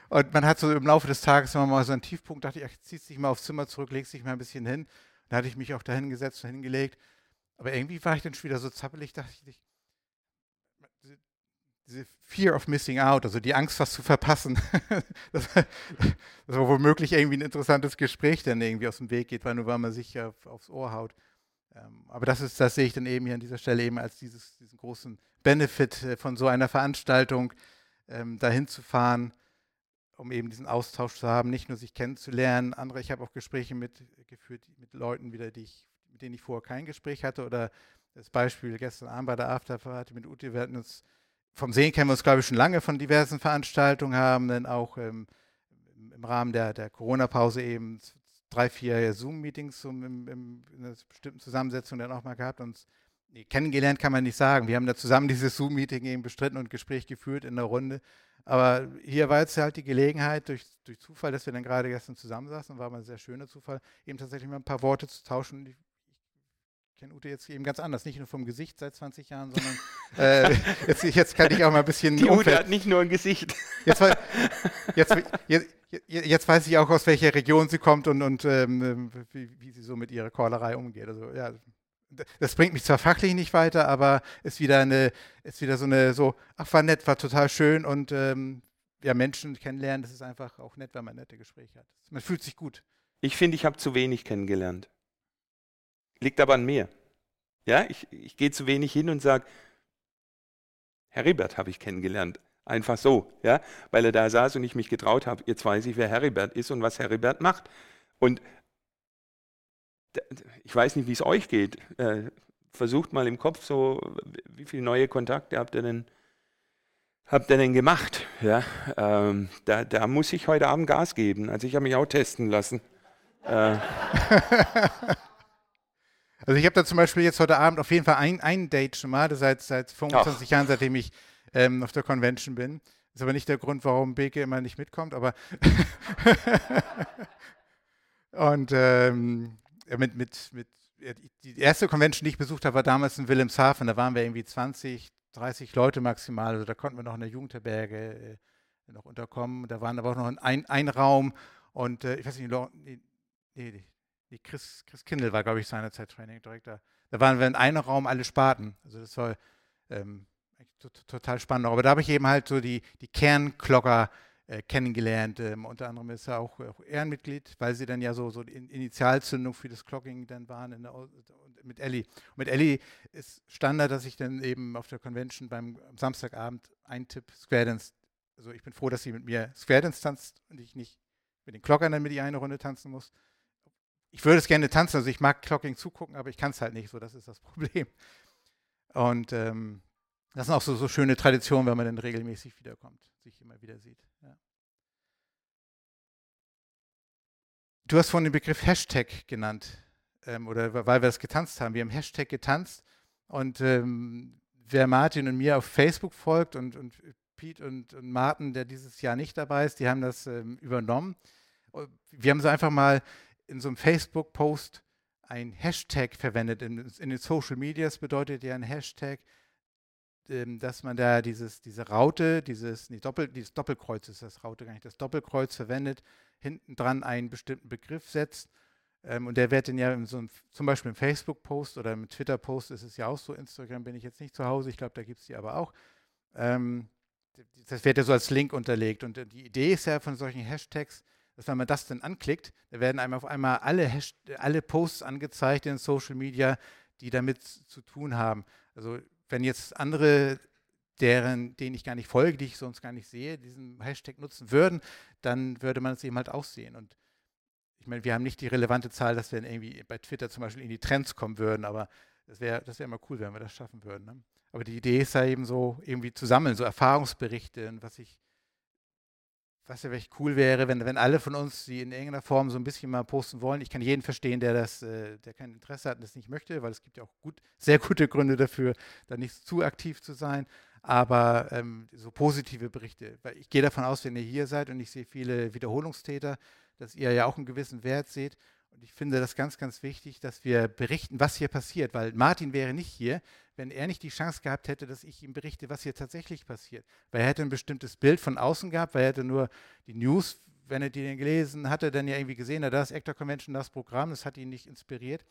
S2: Und man hat so im Laufe des Tages immer mal so einen Tiefpunkt, dachte ich, ach, ziehst dich mal aufs Zimmer zurück, legst dich mal ein bisschen hin. Da hatte ich mich auch dahin gesetzt und hingelegt. Aber irgendwie war ich dann schon wieder so zappelig, dachte ich, diese Fear of Missing Out, also die Angst, was zu verpassen, <laughs> dass, dass womöglich irgendwie ein interessantes Gespräch dann irgendwie aus dem Weg geht, weil nur weil man sich auf, aufs Ohr haut. Ähm, aber das ist, das sehe ich dann eben hier an dieser Stelle eben als dieses, diesen großen Benefit äh, von so einer Veranstaltung, ähm, dahin zu fahren, um eben diesen Austausch zu haben, nicht nur sich kennenzulernen. Andere, ich habe auch Gespräche mit geführt mit Leuten wieder, die ich, mit denen ich vorher kein Gespräch hatte. Oder das Beispiel gestern Abend bei der Afterparty mit Ute, wir hatten uns vom Sehen kennen wir uns, glaube ich, schon lange von diversen Veranstaltungen, haben dann auch ähm, im Rahmen der, der Corona-Pause eben drei, vier Zoom-Meetings um, in einer bestimmten Zusammensetzung dann auch mal gehabt. Und nee, kennengelernt kann man nicht sagen. Wir haben da zusammen <laughs> dieses Zoom-Meeting eben bestritten und Gespräch geführt in der Runde. Aber hier war jetzt halt die Gelegenheit, durch, durch Zufall, dass wir dann gerade gestern zusammensaßen, war mal ein sehr schöner Zufall, eben tatsächlich mal ein paar Worte zu tauschen. Ich, ich kenne Ute jetzt eben ganz anders, nicht nur vom Gesicht seit 20 Jahren, sondern <laughs> äh, jetzt, jetzt, kann ich auch mal ein bisschen.
S1: Die Ute hat nicht nur ein Gesicht.
S2: Jetzt, jetzt, jetzt, jetzt, weiß ich auch, aus welcher Region sie kommt und, und ähm, wie, wie, sie so mit ihrer Chorlerei umgeht. Also ja, das bringt mich zwar fachlich nicht weiter, aber ist wieder eine, ist wieder so eine, so, ach, war nett, war total schön und ähm, ja, Menschen kennenlernen, das ist einfach auch nett, wenn man nette Gespräche hat. Man fühlt sich gut.
S1: Ich finde, ich habe zu wenig kennengelernt. Liegt aber an mir. Ja, ich, ich gehe zu wenig hin und sage, Heribert habe ich kennengelernt. Einfach so, ja, weil er da saß und ich mich getraut habe, jetzt weiß ich, wer Heribert ist und was Heribert macht. Und ich weiß nicht, wie es euch geht. Äh, versucht mal im Kopf so, wie viele neue Kontakte habt ihr denn, habt ihr denn gemacht? Ja, ähm, da, da, muss ich heute Abend Gas geben. Also ich habe mich auch testen lassen. Äh. <laughs>
S2: Also ich habe da zum Beispiel jetzt heute Abend auf jeden Fall ein, ein Date schon mal, seit, seit 25 Ach. Jahren, seitdem ich ähm, auf der Convention bin. Ist aber nicht der Grund, warum Beke immer nicht mitkommt, aber <laughs> und ähm, mit, mit, mit, die erste Convention, die ich besucht habe, war damals in Wilhelmshaven. Da waren wir irgendwie 20, 30 Leute maximal. Also da konnten wir noch in der Jugendherberge äh, noch unterkommen. Da waren aber auch noch ein, ein Raum und äh, ich weiß nicht, nee, nee, nee, Chris, Chris Kindle war, glaube ich, seinerzeit Training Director. Da waren wir in einem Raum alle Sparten. Also das war ähm, total spannend. Aber da habe ich eben halt so die, die Kernklocker äh, kennengelernt. Ähm, unter anderem ist er auch, auch, Ehrenmitglied, weil sie dann ja so, so die Initialzündung für das Clocking dann waren der, mit Ellie. Und mit Ellie ist Standard, dass ich dann eben auf der Convention beim Samstagabend eintipp Square Dance. Also ich bin froh, dass sie mit mir Square Dance tanzt und ich nicht mit den Clockern dann mit ihr eine Runde tanzen muss. Ich würde es gerne tanzen, also ich mag Clocking zugucken, aber ich kann es halt nicht so, das ist das <laughs> Problem. Und ähm, das sind auch so, so schöne Traditionen, wenn man dann regelmäßig wiederkommt, sich immer wieder sieht. Ja. Du hast vorhin den Begriff Hashtag genannt, ähm, oder weil wir das getanzt haben. Wir haben Hashtag getanzt und ähm, wer Martin und mir auf Facebook folgt und, und Pete und, und, Martin, der dieses Jahr nicht dabei ist, die haben das ähm, übernommen. Wir haben so einfach mal in so einem Facebook-Post ein Hashtag verwendet. In, in den Social Medias bedeutet ja ein Hashtag, ähm, dass man da dieses, diese Raute, dieses, nee, Doppel, dieses Doppelkreuz ist das Raute gar nicht, das Doppelkreuz verwendet, hinten dran einen bestimmten Begriff setzt. Ähm, und der wird dann ja in so einem, zum Beispiel im Facebook-Post oder im Twitter-Post ist es ja auch so, Instagram bin ich jetzt nicht zu Hause, ich glaube, da gibt es die aber auch. Ähm, das wird ja so als Link unterlegt. Und die Idee ist ja von solchen Hashtags, dass wenn man das dann anklickt, da werden einem auf einmal alle, alle Posts angezeigt in Social Media, die damit zu tun haben. Also wenn jetzt andere, deren, denen ich gar nicht folge, die ich sonst gar nicht sehe, diesen Hashtag nutzen würden, dann würde man es eben halt auch sehen. Und ich meine, wir haben nicht die relevante Zahl, dass wir irgendwie bei Twitter zum Beispiel in die Trends kommen würden, aber das wäre das wär immer cool, wenn wir das schaffen würden. Ne? Aber die Idee ist ja eben so, irgendwie zu sammeln, so Erfahrungsberichte was ich was ja echt cool wäre, wenn, wenn alle von uns die in irgendeiner Form so ein bisschen mal posten wollen. Ich kann jeden verstehen, der das, äh, der kein Interesse hat und das nicht möchte, weil es gibt ja auch gut, sehr gute Gründe dafür, da nicht zu aktiv zu sein. aber ähm, so positive Berichte. Weil ich gehe davon aus, wenn ihr hier seid und ich sehe viele Wiederholungstäter, dass ihr ja auch einen gewissen Wert seht. Und ich finde das ganz, ganz wichtig, dass wir berichten, was hier passiert, weil Martin wäre nicht hier, wenn er nicht die Chance gehabt hätte, dass ich ihm berichte, was hier tatsächlich passiert. Weil er hätte ein bestimmtes Bild von außen gehabt, weil er hätte nur die News, wenn er die gelesen hatte, dann ja irgendwie gesehen, na, das Actor Convention, das Programm, das hat ihn nicht inspiriert.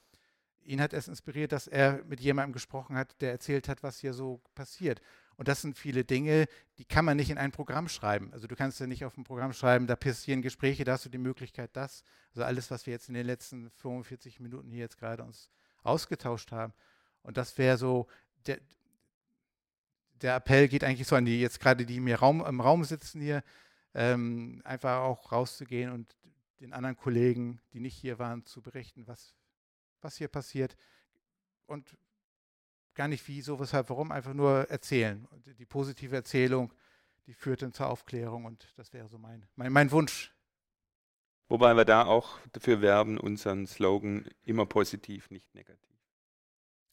S2: Ihn hat es inspiriert, dass er mit jemandem gesprochen hat, der erzählt hat, was hier so passiert. Und das sind viele Dinge, die kann man nicht in ein Programm schreiben. Also du kannst ja nicht auf ein Programm schreiben, da passieren Gespräche, da hast du die Möglichkeit, das. Also alles, was wir jetzt in den letzten 45 Minuten hier jetzt gerade uns ausgetauscht haben. Und das wäre so, der, der Appell geht eigentlich so an die, jetzt gerade die mir Raum, im Raum sitzen hier, ähm, einfach auch rauszugehen und den anderen Kollegen, die nicht hier waren, zu berichten, was, was hier passiert. Und gar nicht wie, so, weshalb, warum, einfach nur erzählen. Und die positive Erzählung, die führt dann zur Aufklärung und das wäre so mein, mein, mein Wunsch.
S1: Wobei wir da auch dafür werben, unseren Slogan immer positiv, nicht negativ.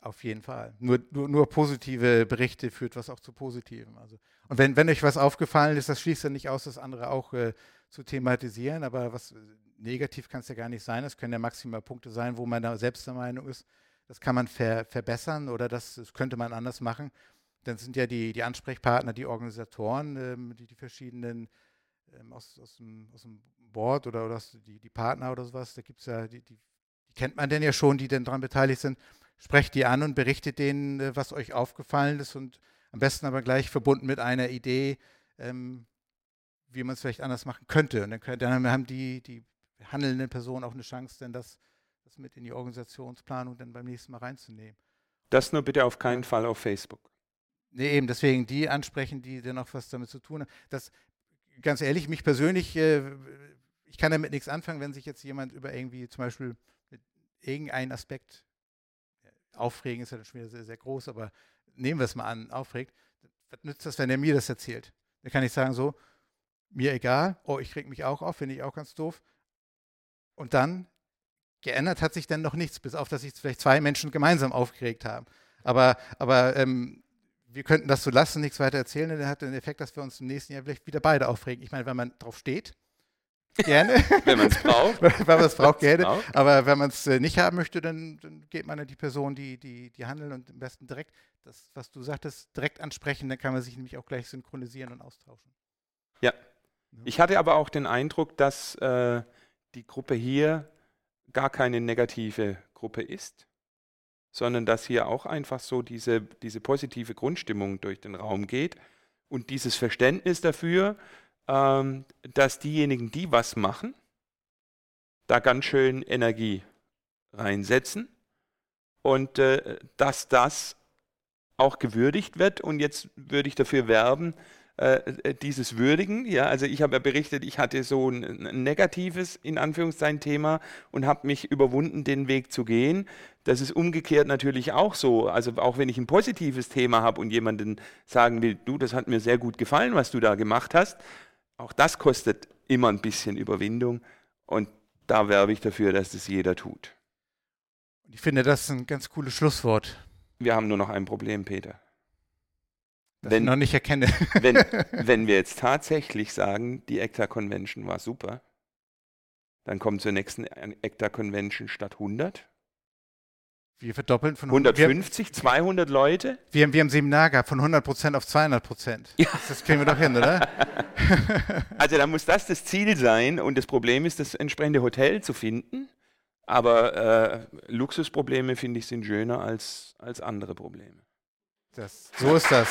S2: Auf jeden Fall. Nur, nur, nur, positive Berichte führt was auch zu Positivem. Also, und wenn, wenn euch was aufgefallen ist, das schließt ja nicht aus, das andere auch äh, zu thematisieren, aber was äh, negativ kann es ja gar nicht sein. Es können ja maximal Punkte sein, wo man da selbst der Meinung ist, das kann man ver, verbessern oder das, das, könnte man anders machen. Dann sind ja die, die Ansprechpartner, die Organisatoren, ähm, die, die verschiedenen ähm, aus, aus, dem, aus dem Board oder, oder die, die Partner oder sowas, da gibt es ja, die, die, die, kennt man denn ja schon, die denn daran beteiligt sind. Sprecht die an und berichtet denen, äh, was euch aufgefallen ist und am besten aber gleich verbunden mit einer Idee, ähm, wie man es vielleicht anders machen könnte. Und dann, können, dann haben die, die handelnden Personen auch eine Chance, denn das das mit in die Organisationsplanung dann beim nächsten Mal reinzunehmen.
S1: Das nur bitte auf keinen Fall auf Facebook.
S2: Nee, eben deswegen die ansprechen, die dann auch was damit zu tun haben. Das, ganz ehrlich, mich persönlich, äh, ich kann damit nichts anfangen, wenn sich jetzt jemand über irgendwie zum Beispiel mit irgendeinem Aspekt aufregen, ist ja dann schon wieder sehr, sehr groß, aber nehmen wir es mal an, aufregt. Was nützt das, wenn er mir das erzählt? Da kann ich sagen so, mir egal, oh, ich reg mich auch auf, finde ich auch ganz doof. Und dann geändert hat sich dann noch nichts, bis auf, dass sich vielleicht zwei Menschen gemeinsam aufgeregt haben. Aber, aber ähm, wir könnten das so lassen, nichts weiter erzählen, dann hat den Effekt, dass wir uns im nächsten Jahr vielleicht wieder beide aufregen. Ich meine, wenn man drauf steht, gerne.
S1: wenn man es <laughs> braucht.
S2: wenn man es braucht, gerne. Braucht. Aber wenn man es äh, nicht haben möchte, dann, dann, geht man an die Person, die, die, die handeln und am besten direkt das, was du sagtest, direkt ansprechen. Dann kann man sich nämlich auch gleich synchronisieren und austauschen.
S1: Ja. Ich hatte aber auch den Eindruck, dass äh, die Gruppe hier gar keine negative Gruppe ist, sondern dass hier auch einfach so diese, diese positive Grundstimmung durch den Raum geht und dieses Verständnis dafür, ähm, dass diejenigen, die was machen, da ganz schön Energie reinsetzen und äh, dass das auch gewürdigt wird. Und jetzt würde ich dafür werben, äh, äh, dieses Würdigen. Ja, also ich habe ja berichtet, ich hatte so ein, ein negatives, in Anführungszeichen, Thema und habe mich überwunden, den Weg zu gehen. Das ist umgekehrt natürlich auch so. Also auch wenn ich ein positives Thema habe und jemanden sagen will, du, das hat mir sehr gut gefallen, was du da gemacht hast, auch das kostet immer ein bisschen Überwindung und da werbe ich dafür, dass das jeder tut.
S2: Ich finde, das ist ein ganz cooles Schlusswort.
S1: Wir haben nur noch ein Problem, Peter.
S2: Das wenn, ich noch nicht erkenne.
S1: wenn, wenn wir jetzt tatsächlich sagen, die ECTA Convention war super, dann kommt zur nächsten ECTA Convention statt 100.
S2: Wir verdoppeln von
S1: 150, wir, 200 Leute.
S2: Wir haben, wir ein Seminar gehabt von 100% auf 200%. Ja. Das kriegen wir doch hin, oder? <laughs>
S1: also da muss das das Ziel sein und das Problem ist, das entsprechende Hotel zu finden. Aber äh, Luxusprobleme, finde ich, sind schöner als, als andere Probleme.
S2: Das, so ist das.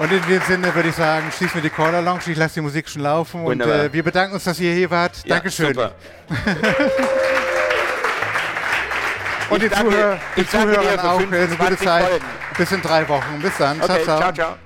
S2: Und in dem Sinne würde ich sagen, schließen wir die Corner Lounge. Ich lasse die Musik schon laufen. Wunderbar. Und äh, wir bedanken uns, dass ihr hier wart. Ja, Dankeschön. Super. <laughs> und die, Zuhörer, die Zuhörer auch eine gute Zeit. Folgen. Bis in drei Wochen. Bis dann.
S1: Okay, ciao, ciao. ciao.